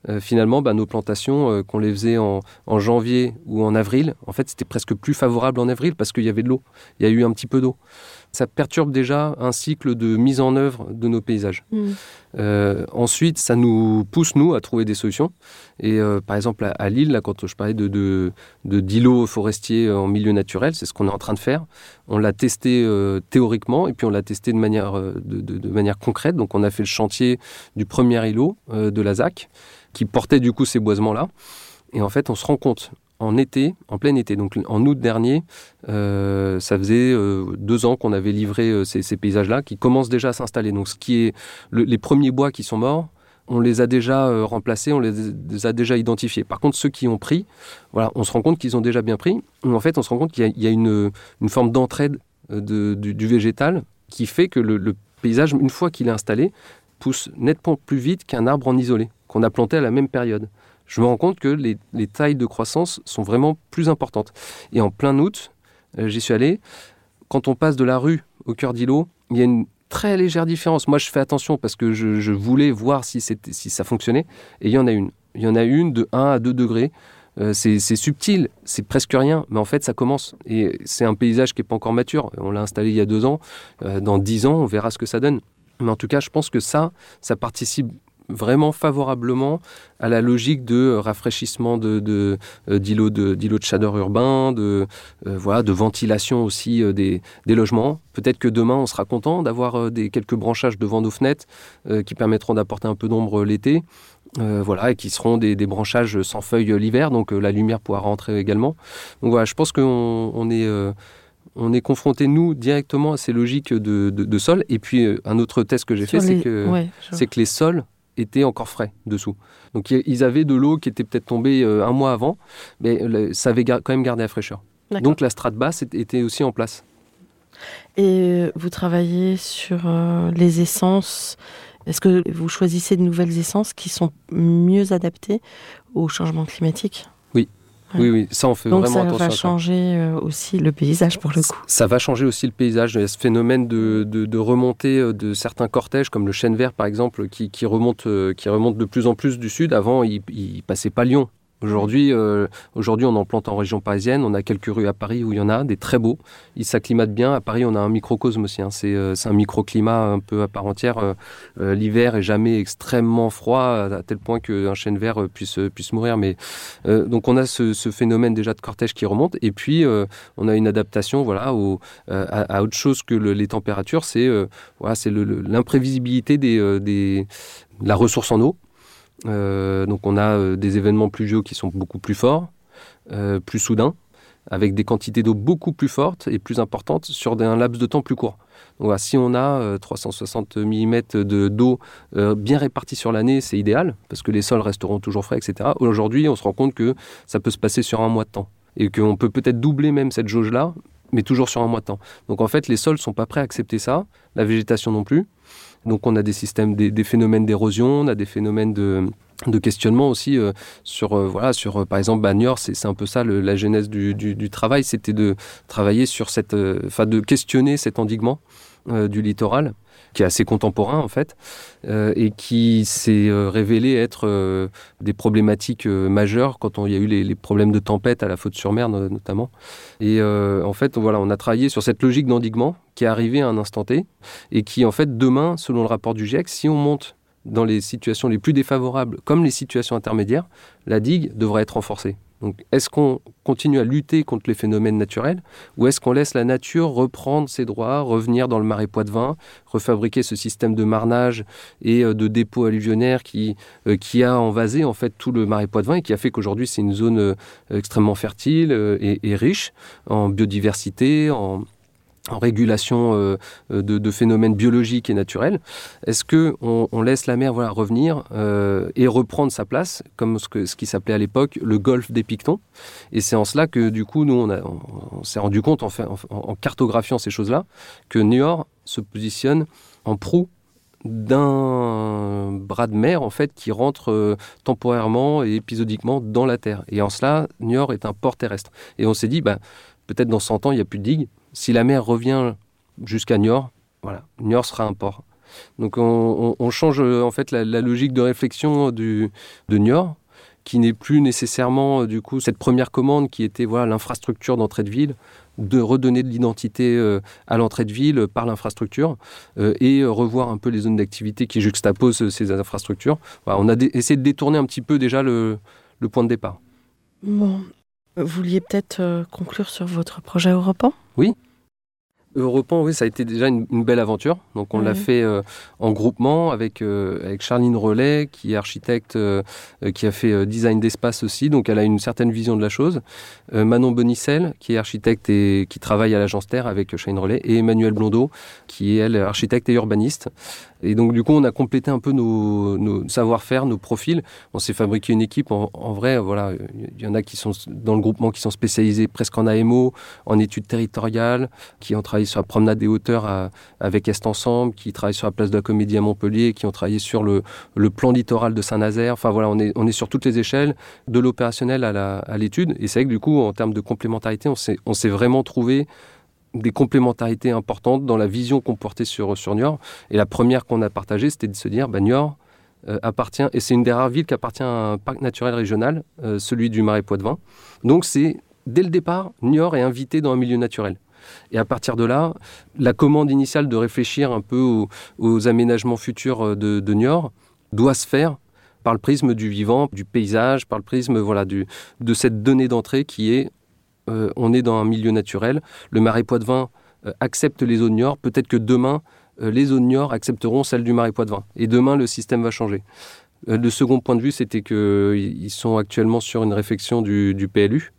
Euh, finalement, bah, nos plantations, qu'on les faisait en, en janvier ou en avril, en fait, c'était presque plus favorable en avril parce qu'il y avait de l'eau. Il y a eu un petit peu d'eau. Ça perturbe déjà un cycle de mise en œuvre de nos paysages. Euh, ensuite, ça nous pousse, nous, à trouver des solutions. Et euh, par exemple, à, à Lille, là, quand je parlais de, d'îlots forestiers en milieu naturel, c'est ce qu'on est en train de faire. On l'a testé euh, théoriquement et puis on l'a testé de manière, de, de- de manière concrète. Donc, on a fait le chantier du premier îlot de la ZAC qui portait du coup ces boisements-là. Et en fait, on se rend compte en été, en plein été, donc en août dernier, euh, ça faisait euh, deux ans qu'on avait livré euh, ces, paysages-là qui commencent déjà à s'installer. Donc, ce qui est le- les premiers bois qui sont morts, on les a déjà remplacés, on les, a déjà identifiés. Par contre, ceux qui ont pris, voilà, on se rend compte qu'ils ont déjà bien pris. En fait, on se rend compte qu'il y a, une, forme d'entraide de- du, végétal qui fait que le paysage, une fois qu'il est installé, pousse nettement plus vite qu'un arbre en isolé, qu'on a planté à la même période. Je me rends compte que les, les tailles de croissance sont vraiment plus importantes. Et en plein août, euh, j'y suis allé, quand on passe de la rue au cœur d'îlot, il y a une très légère différence. Moi, je fais attention parce que je, voulais voir si, ça fonctionnait. Et il y en a une. Il y en a une de 1 à 2 degrés. Euh, c'est subtil, c'est presque rien, mais en fait, ça commence. Et c'est un paysage qui n'est pas encore mature. On l'a installé il y a deux ans. Euh, dans 10 ans, on verra ce que ça donne. Mais en tout cas, je pense que ça, ça participe vraiment favorablement à la logique de euh, rafraîchissement de, de, euh, d'îlots de, d'îlots de chaleur urbain, de, euh, voilà, de ventilation aussi euh, des, des logements. Peut-être que demain, on sera content d'avoir des, quelques branchages devant nos fenêtres qui permettront d'apporter un peu d'ombre l'été. Euh, voilà, et qui seront des, des branchages sans feuilles l'hiver, donc euh, la lumière pourra rentrer également. Donc voilà, je pense qu'on on est, euh, on est confronté, nous, directement à ces logiques de, de, de sol. Et puis, un autre test que j'ai fait, c'est que ouais, je- que les sols étaient encore frais dessous. Donc ils avaient de l'eau qui était peut-être tombée euh, un mois avant, mais ça avait quand même gardé la fraîcheur. Donc la strate basse était aussi en place. Et euh, vous travaillez sur euh, les essences. Est-ce que vous choisissez de nouvelles essences qui sont mieux adaptées au changement climatique? Oui, oui, ça on fait Donc vraiment ça attention. va à ça. changer euh, aussi le paysage pour le coup. Ça va changer aussi le paysage. Il y a ce phénomène de, de, de remontée euh, de certains cortèges, comme le chêne vert par exemple, qui, qui, remonte, euh, qui remonte de plus en plus du sud. Avant, il, il passait pas Lyon. Aujourd'hui, euh, aujourd'hui, on en plante en région parisienne. On a quelques rues à Paris où il y en a, des très beaux. Ils s'acclimatent bien. À Paris, on a un microcosme aussi. hein. C'est, euh, c'est un microclimat un peu à part entière. Euh, l'hiver est jamais extrêmement froid à, tel point qu'un chêne vert puisse, puisse mourir. Mais donc, on a ce, phénomène déjà de cortège qui remonte. Et puis, on a une adaptation, voilà, à, autre chose que le- les températures. C'est, voilà, l'imprévisibilité des, des, de la ressource en eau. Euh, donc on a euh, des événements pluvieux qui sont beaucoup plus forts, euh, plus soudains, avec des quantités d'eau beaucoup plus fortes et plus importantes sur un laps de temps plus court. Donc voilà, si on a euh, 360 mm de- d'eau euh, bien répartie sur l'année, c'est idéal, parce que les sols resteront toujours frais, etc. Aujourd'hui, on se rend compte que ça peut se passer sur un mois de temps, et qu'on peut peut-être doubler même cette jauge-là, mais toujours sur un mois de temps. Donc en fait, les sols sont pas prêts à accepter ça, la végétation non plus. Donc on a des systèmes, des, phénomènes d'érosion, on a des phénomènes de, questionnement aussi euh, sur euh, voilà sur euh, par exemple Niort c'est un peu ça la genèse du, du, du travail c'était de travailler sur cette enfin de questionner cet endiguement du littoral qui est assez contemporain en fait et qui s'est révélé être des problématiques majeures quand il y a eu les, problèmes de tempête à la faute sur mer notamment et en fait voilà on a travaillé sur cette logique d'endiguement qui est arrivée à un instant T et qui en fait demain selon le rapport du GIEC si on monte dans les situations les plus défavorables, comme les situations intermédiaires, la digue devrait être renforcée. Donc, est-ce qu'on continue à lutter contre les phénomènes naturels ou est-ce qu'on laisse la nature reprendre ses droits, revenir dans le marais Poitevin, refabriquer ce système de marnage et euh, de dépôt alluvionnaire qui, euh, qui a envasé en fait tout le marais Poitevin et qui a fait qu'aujourd'hui c'est une zone euh, extrêmement fertile et riche en biodiversité, en, en régulation euh, de, phénomènes biologiques et naturels. Est-ce que on, laisse la mer revenir euh, et reprendre sa place, comme ce, qui s'appelait à l'époque le golfe des Pictons? Et c'est en cela que du coup, nous, on, s'est rendu compte en, cartographiant ces choses-là que Niort se positionne en proue d'un bras de mer en fait qui rentre euh, temporairement et épisodiquement dans la terre. Et en cela, Niort est un port terrestre. Et on s'est dit, bah, peut-être dans 100 ans, il n'y a plus de digues si la mer revient jusqu'à Niort, voilà, Niort sera un port. Donc on, change euh, en fait la, logique de réflexion du, de Niort, qui n'est plus nécessairement euh, du coup cette première commande qui était voilà l'infrastructure d'entrée de ville, de redonner de l'identité euh, à l'entrée de ville par l'infrastructure euh, et revoir un peu les zones d'activité qui juxtaposent ces infrastructures. On a essayé de détourner un petit peu déjà le, le point de départ. Bon, vouliez peut-être euh, conclure sur votre projet européen Oui. Europan, oui, ça a été déjà une, une belle aventure. Donc, on mmh. l'a fait euh, en groupement avec, euh, avec Charline Relais, qui est architecte, euh, qui a fait euh, design d'espace aussi. Donc, elle a une certaine vision de la chose. Euh, Manon Bonicel, qui est architecte et qui travaille à l'agence Terre avec Charline Relais. Et Emmanuel Blondeau, qui est, elle, architecte et urbaniste. Et donc, du coup, on a complété un peu nos, savoir-faire, nos profils. On s'est fabriqué une équipe. En, vrai, voilà, il y en a qui sont dans le groupement qui sont spécialisés presque en AMO, en études territoriales, qui ont travaillé sur la promenade des hauteurs avec Est Ensemble, qui travaillent sur la place de la Comédie à Montpellier, qui ont travaillé sur le, le plan littoral de Saint-Nazaire. Enfin, voilà, on est, on est sur toutes les échelles, de l'opérationnel à l'étude. Et c'est vrai que, du coup, en termes de complémentarité, on s'est vraiment trouvé des complémentarités importantes dans la vision qu'on portait sur, sur Niort. Et la première qu'on a partagée, c'était de se dire, bah, Niort euh, appartient, et c'est une des rares villes qui appartient à un parc naturel régional, euh, celui du Marais Poitevin. Donc c'est, dès le départ, Niort est invité dans un milieu naturel. Et à partir de là, la commande initiale de réfléchir un peu aux, aménagements futurs euh, de, de Niort doit se faire par le prisme du vivant, du paysage, par le prisme voilà, du, de cette donnée d'entrée qui est euh, on est dans un milieu naturel. Le marais Poitevin euh, accepte les zones Niort. Peut-être que demain, euh, les zones Niort accepteront celles du marais Poitevin. Et demain, le système va changer. Le second point de vue, c'était qu'ils sont actuellement sur une réflexion du, PLU,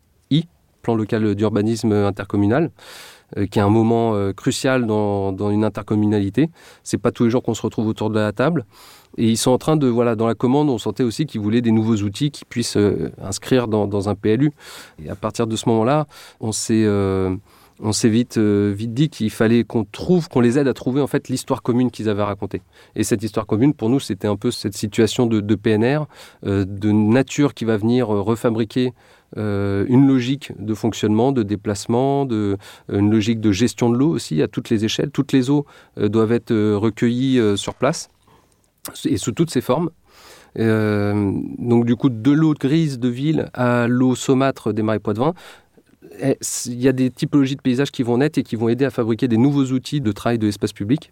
plan local d'urbanisme intercommunal, euh, qui est un moment euh, crucial dans, une intercommunalité. C'est pas tous les jours qu'on se retrouve autour de la table. Et ils sont en train de, voilà, dans la commande, on sentait aussi qu'ils voulaient des nouveaux outils qui puissent euh, inscrire dans, un PLU. Et à partir de ce moment-là, on s'est on s'est vite, vite dit qu'il fallait qu'on trouve, qu'on les aide à trouver en fait l'histoire commune qu'ils avaient racontée. Et cette histoire commune, pour nous, c'était un peu cette situation de, PNR, de nature qui va venir refabriquer euh, une logique de fonctionnement, de déplacement, euh, une logique de gestion de l'eau aussi à toutes les échelles. Toutes les eaux euh, doivent être recueillies sur place et sous toutes ses formes. Donc du coup de l'eau grise de ville à l'eau saumâtre des marais Poitevin, eh, il y a des typologies de paysages qui vont naître et qui vont aider à fabriquer des nouveaux outils de travail de l'espace public.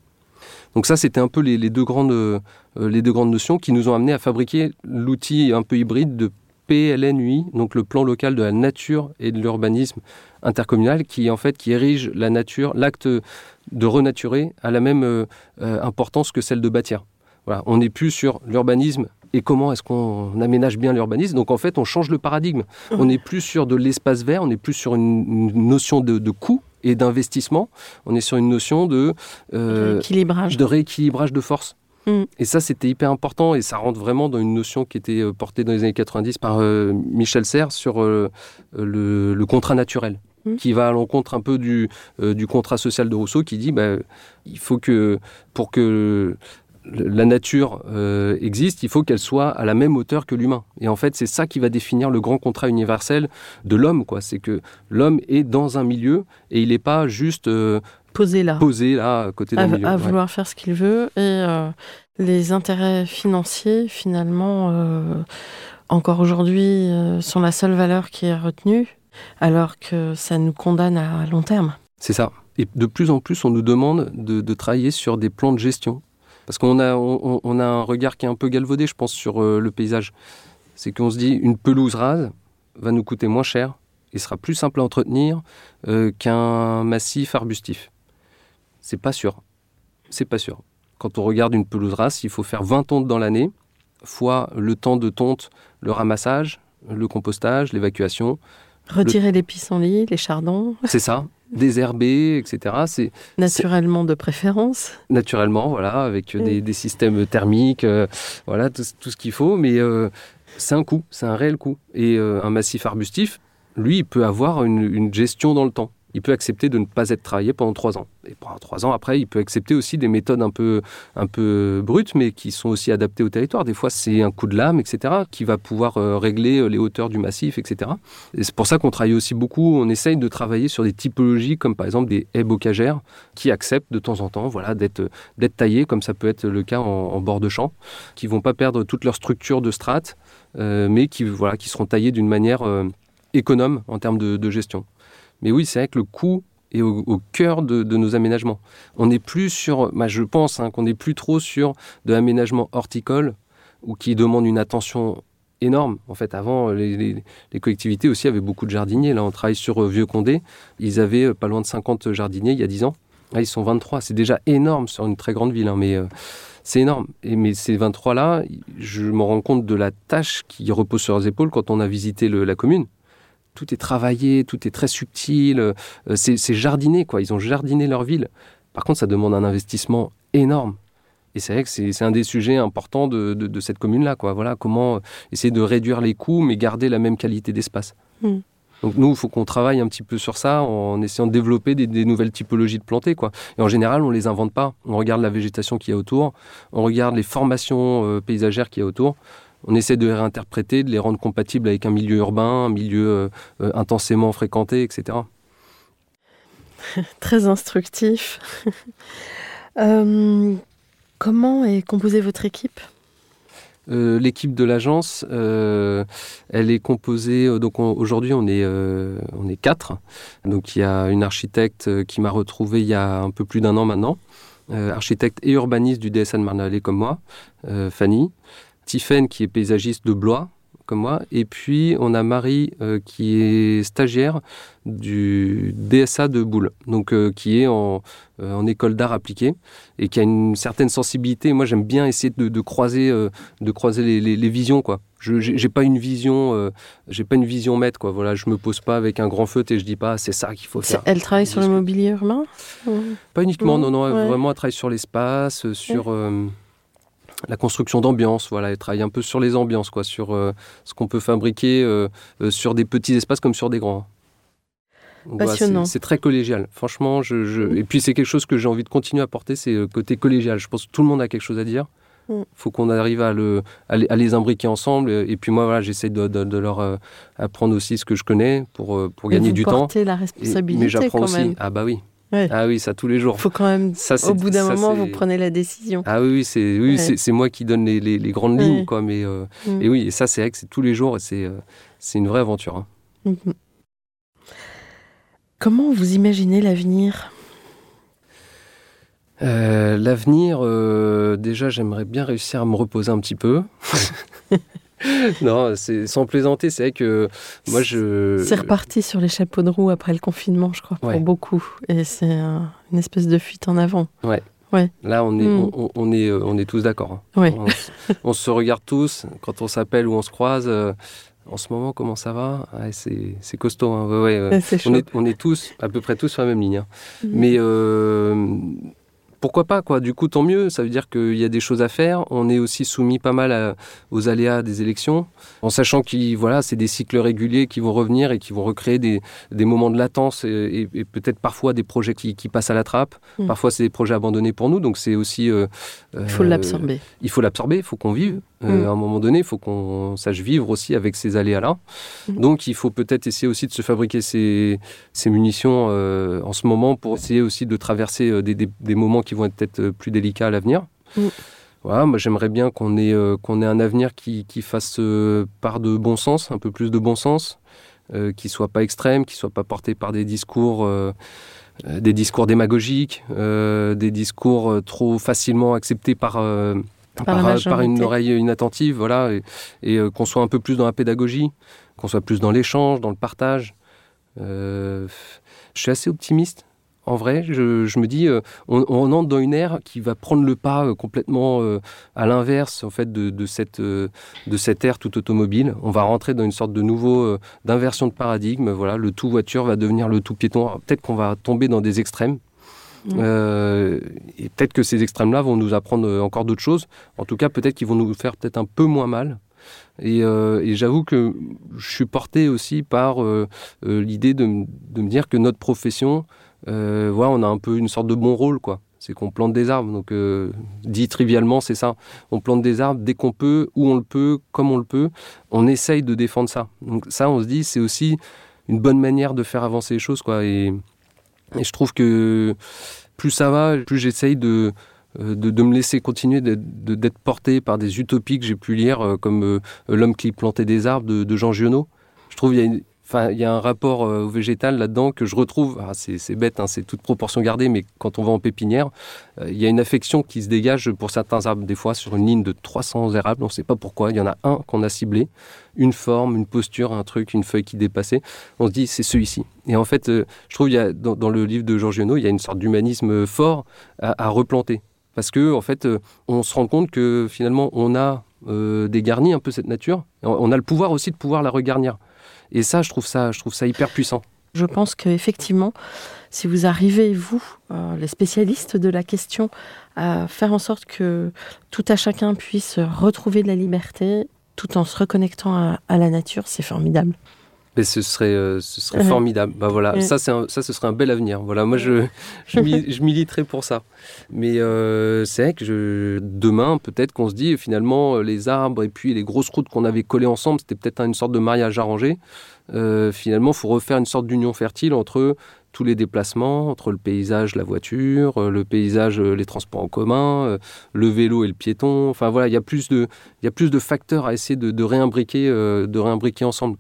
Donc ça, c'était un peu les, deux grandes, les deux grandes notions qui nous ont amené à fabriquer l'outil un peu hybride de PLNUI, donc le plan local de la nature et de l'urbanisme intercommunal, qui en fait qui érige la nature, l'acte de renaturer à la même euh, euh importance que celle de bâtir. Voilà, on n'est plus sur l'urbanisme et comment est-ce qu'on aménage bien l'urbanisme. Donc en fait, on change le paradigme. On n'est plus sur de l'espace vert, on n'est plus sur une, une notion de, de coût et d'investissement. On est sur une notion de, euh, rééquilibrage. de rééquilibrage de force. Mmh. Et ça, c'était hyper important et ça rentre vraiment dans une notion qui était euh, portée dans les années 90 par euh, Michel Serres sur euh, le, le contrat naturel mmh. qui va à l'encontre un peu du, euh, du contrat social de Rousseau qui dit bah, il faut que pour que la nature euh, existe, il faut qu'elle soit à la même hauteur que l'humain. Et en fait, c'est ça qui va définir le grand contrat universel de l'homme, quoi. C'est que l'homme est dans un milieu et il n'est pas juste euh, posé là, posé là à côté d'un milieu. À vouloir faire ce qu'il veut et euh, les intérêts financiers, finalement, encore aujourd'hui, sont la seule valeur qui est retenue, alors que ça nous condamne à long terme. C'est ça. Et de plus en plus, on nous demande de travailler sur des plans de gestion parce qu'on a, on, a un regard qui est un peu galvaudé, je pense, sur euh, le paysage. C'est qu'on se dit, une pelouse rase va nous coûter moins cher et sera plus simple à entretenir euh, qu'un massif arbustif. C'est pas sûr. C'est pas sûr. Quand on regarde une pelouse rase, il faut faire 20 tontes dans l'année, fois le temps de tonte, le ramassage, le compostage, l'évacuation. Retirer les pissenlits, les chardons. C'est ça désherbé, etc. C'est naturellement de préférence. Naturellement, voilà, avec des, systèmes thermiques, euh, voilà, tout, ce qu'il faut. Mais euh, c'est un coût, c'est un réel coût. Et euh, un massif arbustif, lui, il peut avoir une gestion dans le temps il peut accepter de ne pas être travaillé pendant trois ans. Et pendant trois ans après, il peut accepter aussi des méthodes un peu, un peu brutes, mais qui sont aussi adaptées au territoire. Des fois, c'est un coup de lame, etc., qui va pouvoir euh, régler euh, les hauteurs du massif, etc. Et c'est pour ça qu'on travaille aussi beaucoup. On essaye de travailler sur des typologies comme par exemple des haies bocagères qui acceptent de temps en temps, voilà, d'être d'être taillées, comme ça peut être le cas en, bord de champ, qui vont pas perdre toute leur structure de strates, euh, mais qui voilà, qui seront taillées d'une manière économe en termes de gestion. Mais oui, c'est vrai que le coût est au, cœur de, nos aménagements. On n'est plus sur, bah, je pense hein, qu'on n'est plus trop sur de l'aménagement horticole ou qui demande une attention énorme. En fait, avant, les, collectivités aussi avaient beaucoup de jardiniers. Là, on travaille sur euh, Vieux-Condé. Ils avaient euh, pas loin de 50 jardiniers il y a 10 ans. Là, ils sont 23. C'est déjà énorme sur une très grande ville, hein, mais euh, c'est énorme. Et, mais ces 23-là, je me rends compte de la tâche qui repose sur leurs épaules quand on a visité la commune tout est travaillé, tout est très subtil. Euh, c'est jardiné, quoi. Ils ont jardiné leur ville. Par contre, ça demande un investissement énorme. Et c'est vrai que c'est un des sujets importants de, cette commune-là, quoi. Voilà, comment euh, essayer de réduire les coûts, mais garder la même qualité d'espace. Hmm. Donc nous, il faut qu'on travaille un petit peu sur ça en essayant de développer des, nouvelles typologies de plantés. Quoi. Et en général, on ne les invente pas. On regarde la végétation qui y a autour, on regarde les formations euh, paysagères qui y a autour, on essaie de les réinterpréter, de les rendre compatibles avec un milieu urbain, un milieu euh, euh, intensément fréquenté, etc. Très instructif. Euh, comment est composée votre équipe? L'équipe de l'agence, elle est composée. donc aujourd'hui, on est on est quatre. Donc il y a une architecte qui m'a retrouvé il y a un peu plus d'un an maintenant, architecte et urbaniste du DSA de Marne-la-Vallée comme moi, Fanny. Tiffaine qui est paysagiste de Blois, comme moi. Et puis, on a Marie euh, qui est stagiaire du DSA de Boule, donc euh, qui est en, euh, en école d'art appliqué et qui a une certaine sensibilité. Moi, j'aime bien essayer de, croiser, de croiser les, visions, quoi. Je j'ai pas une vision, j'ai pas une vision maître, quoi. Voilà, je me pose pas avec un grand feutre et je dis pas c'est ça qu'il faut faire. Elle travaille sur le mobilier urbain Pas uniquement, non, non, vraiment elle travaille sur l'espace, sur la construction d'ambiance, voilà, elle travaille un peu sur les ambiances, quoi, sur euh, ce qu'on peut fabriquer euh, euh, sur des petits espaces comme sur des grands. Passionnant. c'est très collégial, franchement. Je, Et puis c'est quelque chose que j'ai envie de continuer à porter, c'est le côté collégial. Je pense que tout le monde a quelque chose à dire. Il mm. faut qu'on arrive à, le, à, les, imbriquer ensemble. Et puis moi, voilà, j'essaie de, de, leur apprendre aussi ce que je connais pour, pour gagner du temps. la responsabilité. mais j'apprends aussi. Ah bah oui, ah oui, ça tous les jours. Faut quand même, ça, au bout d'un moment, vous prenez la décision. Ah oui, c'est oui, c'est moi qui donne les, les, grandes lignes, quoi. Mais euh, mm. et oui, et ça, c'est vrai que c'est tous les jours, et c'est euh, c'est une vraie aventure. Hein. Mm-hmm. Comment vous imaginez l'avenir? Euh, L'avenir, déjà, j'aimerais bien réussir à me reposer un petit peu. non, c'est sans plaisanter, c'est vrai que moi je. C'est reparti sur les chapeaux de roue après le confinement, je crois, pour beaucoup. Et c'est une espèce de fuite en avant. Ouais. Ouais. Là, on est, hmm. on, est, euh, on est tous d'accord. Hein. Ouais. On, se regarde tous quand on s'appelle ou on se croise. Euh, en ce moment, comment ça va? C'est costaud. Hein. Ouais, on, est, on, est, tous, à peu près tous sur la même ligne. Hein. Hmm. Mais euh, pourquoi pas quoi Du coup, tant mieux. Ça veut dire qu'il y a des choses à faire. On est aussi soumis pas mal aux aléas des élections, en sachant que voilà, c'est des cycles réguliers qui vont revenir et qui vont recréer des, moments de latence et, peut-être parfois des projets qui, passent à la trappe. Mm. Parfois, c'est des projets abandonnés pour nous. Donc, c'est aussi. Euh, il faut l'absorber. Il faut l'absorber. Il faut qu'on vive. Euh, mm. À un moment donné, il faut qu'on sache vivre aussi avec ces aléas-là. Mm. Donc, il faut peut-être essayer aussi de se fabriquer ces, munitions euh, en ce moment pour essayer aussi de traverser euh, des, moments qui vont être peut-être plus délicats à l'avenir. Mm. Voilà, moi j'aimerais bien qu'on ait, qu'on ait un avenir qui, qui fasse part de bon sens, un peu plus de bon sens, qui soit pas extrême, qui soit pas porté par des discours des discours démagogiques, des discours trop facilement acceptés par, par, une oreille inattentive, voilà, et, euh, qu'on soit un peu plus dans la pédagogie, qu'on soit plus dans l'échange, dans le partage. Euh, je suis assez optimiste. En vrai, je, me dis, euh, on, entre dans une ère qui va prendre le pas complètement à l'inverse en fait de, cette de cette ère tout automobile. On va rentrer dans une sorte de nouveau d'inversion de paradigme. Voilà, le tout voiture va devenir le tout piéton. Peut-être qu'on va tomber dans des extrêmes. Mm. Euh, et peut-être que ces extrêmes-là vont nous apprendre euh, encore d'autres choses. En tout cas, peut-être qu'ils vont nous faire peut-être un peu moins mal. Et, euh, j'avoue que je suis porté aussi par l'idée de, de, me dire que notre profession, voilà, on a un peu une sorte de bon rôle, quoi. C'est qu'on plante des arbres. Donc, dit trivialement, c'est ça. On plante des arbres dès qu'on peut, où on le peut, comme on le peut. On essaye de défendre ça. Donc, ça, on se dit, c'est aussi une bonne manière de faire avancer les choses, quoi. Et, je trouve que plus ça va, plus j'essaye de, euh, de, me laisser continuer d'être porté par des utopies que j'ai pu lire, euh, comme euh, L'homme qui plantait des arbres de, Jean Giono. Je trouve qu'il y a une, Enfin, il y a un rapport au végétal là-dedans que je retrouve. Ah, c'est bête, hein, c'est toute proportion gardée, mais quand on va en pépinière, il y a une affection qui se dégage pour certains arbres. Des fois, sur une ligne de 300 érables, on ne sait pas pourquoi. Il y en a un qu'on a ciblé, une forme, une posture, un truc, une feuille qui dépassait. On se dit, c'est celui-ci. Et en fait, je trouve, y a, dans, le livre de Jean Giono, il y a une sorte d'humanisme fort à, replanter. Parce que, en fait, on se rend compte que finalement, on a dégarni un peu cette nature. On a le pouvoir aussi de pouvoir la regarnir. Et ça, je trouve ça, je trouve ça hyper puissant. Je pense qu'effectivement, si vous arrivez, vous, euh, les spécialistes de la question, à faire en sorte que tout à chacun puisse retrouver de la liberté tout en se reconnectant à la nature, c'est formidable. Mais ce serait, euh, ce serait formidable. Bah voilà, ça, c'est ça, ce serait un bel avenir. Voilà, moi, je, je, militerai pour ça. Mais euh, c'est vrai que je, demain, peut-être qu'on se dit, finalement, euh, les arbres et puis les grosses routes qu'on avait collées ensemble, c'était peut-être une sorte de mariage arrangé. finalement, il faut refaire une sorte d'union fertile entre tous les déplacements, entre le paysage, la voiture, le paysage, les transports en commun, le vélo et le piéton. Enfin voilà, il y a plus de, il y a plus de facteurs à essayer de, de réimbriquer, de réimbriquer ensemble.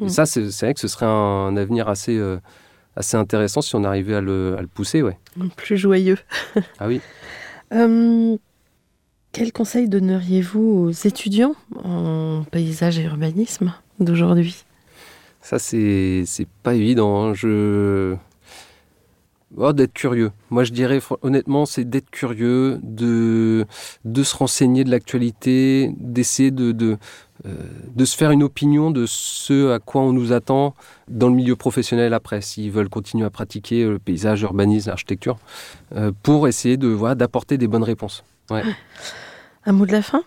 Mm. Ça, c'est vrai que ce serait un, avenir assez, euh, assez intéressant si on arrivait à le, à le pousser. Ouais. Plus joyeux. ah oui. Euh, quel conseil donneriez-vous aux étudiants en paysage et urbanisme d'aujourd'hui? Ça, c'est pas évident. Hein. Je. Oh, d'être curieux. Moi, je dirais honnêtement, c'est d'être curieux, de, de se renseigner de l'actualité, d'essayer de, de, euh, de se faire une opinion de ce à quoi on nous attend dans le milieu professionnel après, s'ils veulent continuer à pratiquer le paysage, l'urbanisme, l'architecture, euh, pour essayer de voilà, d'apporter des bonnes réponses. Un mot de la fin?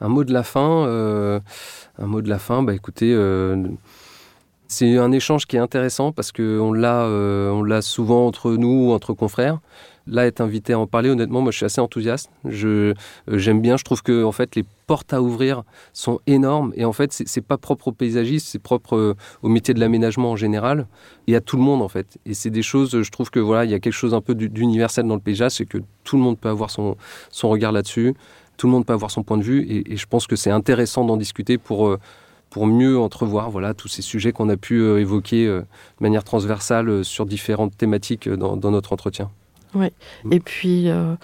Un mot de la fin, euh, un mot de la fin, bah écoutez, c'est un échange qui est intéressant parce qu'on l'a, on l'a souvent entre nous, entre confrères là, être invité à en parler, honnêtement, moi, je suis assez enthousiaste. Je, euh, j'aime bien. Je trouve que, en fait, les portes à ouvrir sont énormes. Et en fait, c'est, c'est pas propre aux paysagistes, c'est propre euh, au métier de l'aménagement en général et à tout le monde, en fait. Et c'est des choses, je trouve que, voilà, il y a quelque chose un peu d'universel dans le paysage, c'est que tout le monde peut avoir son, son regard là-dessus. Tout le monde peut avoir son point de vue. Et, je pense que c'est intéressant d'en discuter pour. Euh, pour mieux entrevoir voilà, tous ces sujets qu'on a pu évoquer de manière transversale sur différentes thématiques dans, dans notre entretien. Oui. Mm. Et puis, euh,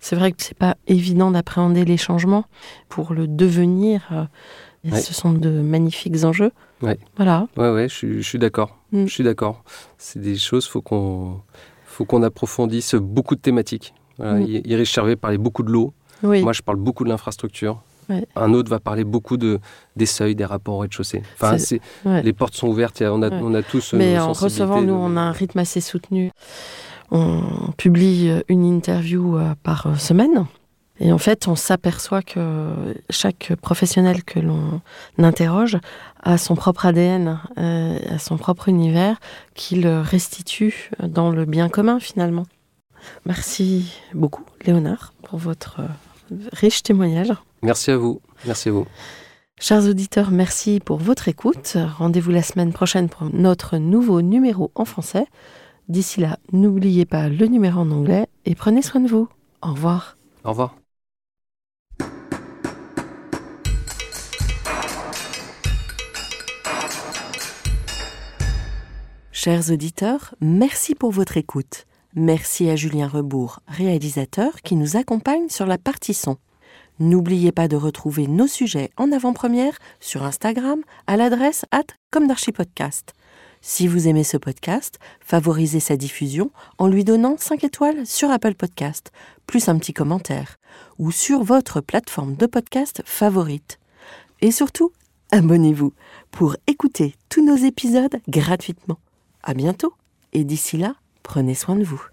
c'est vrai que c'est pas évident d'appréhender les changements pour le devenir. Euh, ce sont de magnifiques enjeux. Ouais. Voilà. Ouais, ouais, je, suis d'accord. Mm. Je suis d'accord. C'est des choses, faut qu'on, faut qu'on approfondisse beaucoup de thématiques. Voilà, mm. Iris parlait beaucoup de l'eau. Oui. Moi, je parle beaucoup de l'infrastructure. Ouais. Un autre va parler beaucoup de, des seuils, des rapports au rez-de-chaussée. Enfin, C'est- c'est- Ouais. les portes sont ouvertes, a- on, a, Ouais. on a tous. euh, Mais en recevant, nous, de- on a un rythme assez soutenu. On publie euh, une interview euh, par euh, semaine. Et en fait, on s'aperçoit que chaque professionnel que l'on interroge a son propre ADN, euh, a son propre univers qu'il restitue dans le bien commun finalement. Merci beaucoup, Léonard, pour votre euh, riche témoignage. Merci à vous. Merci à vous. Chers auditeurs, merci pour votre écoute. Rendez-vous la semaine prochaine pour notre nouveau numéro en français. D'ici là, n'oubliez pas le numéro en anglais et prenez soin de vous. Au revoir. Au revoir. Chers auditeurs, merci pour votre écoute. Merci à Julien Rebourg, réalisateur, qui nous accompagne sur la partie son. N'oubliez pas de retrouver nos sujets en avant-première sur Instagram à l'adresse at. Si vous aimez ce podcast, favorisez sa diffusion en lui donnant 5 étoiles sur Apple Podcast, plus un petit commentaire, ou sur votre plateforme de podcast favorite. Et surtout, abonnez-vous pour écouter tous nos épisodes gratuitement. À bientôt et d'ici là, prenez soin de vous.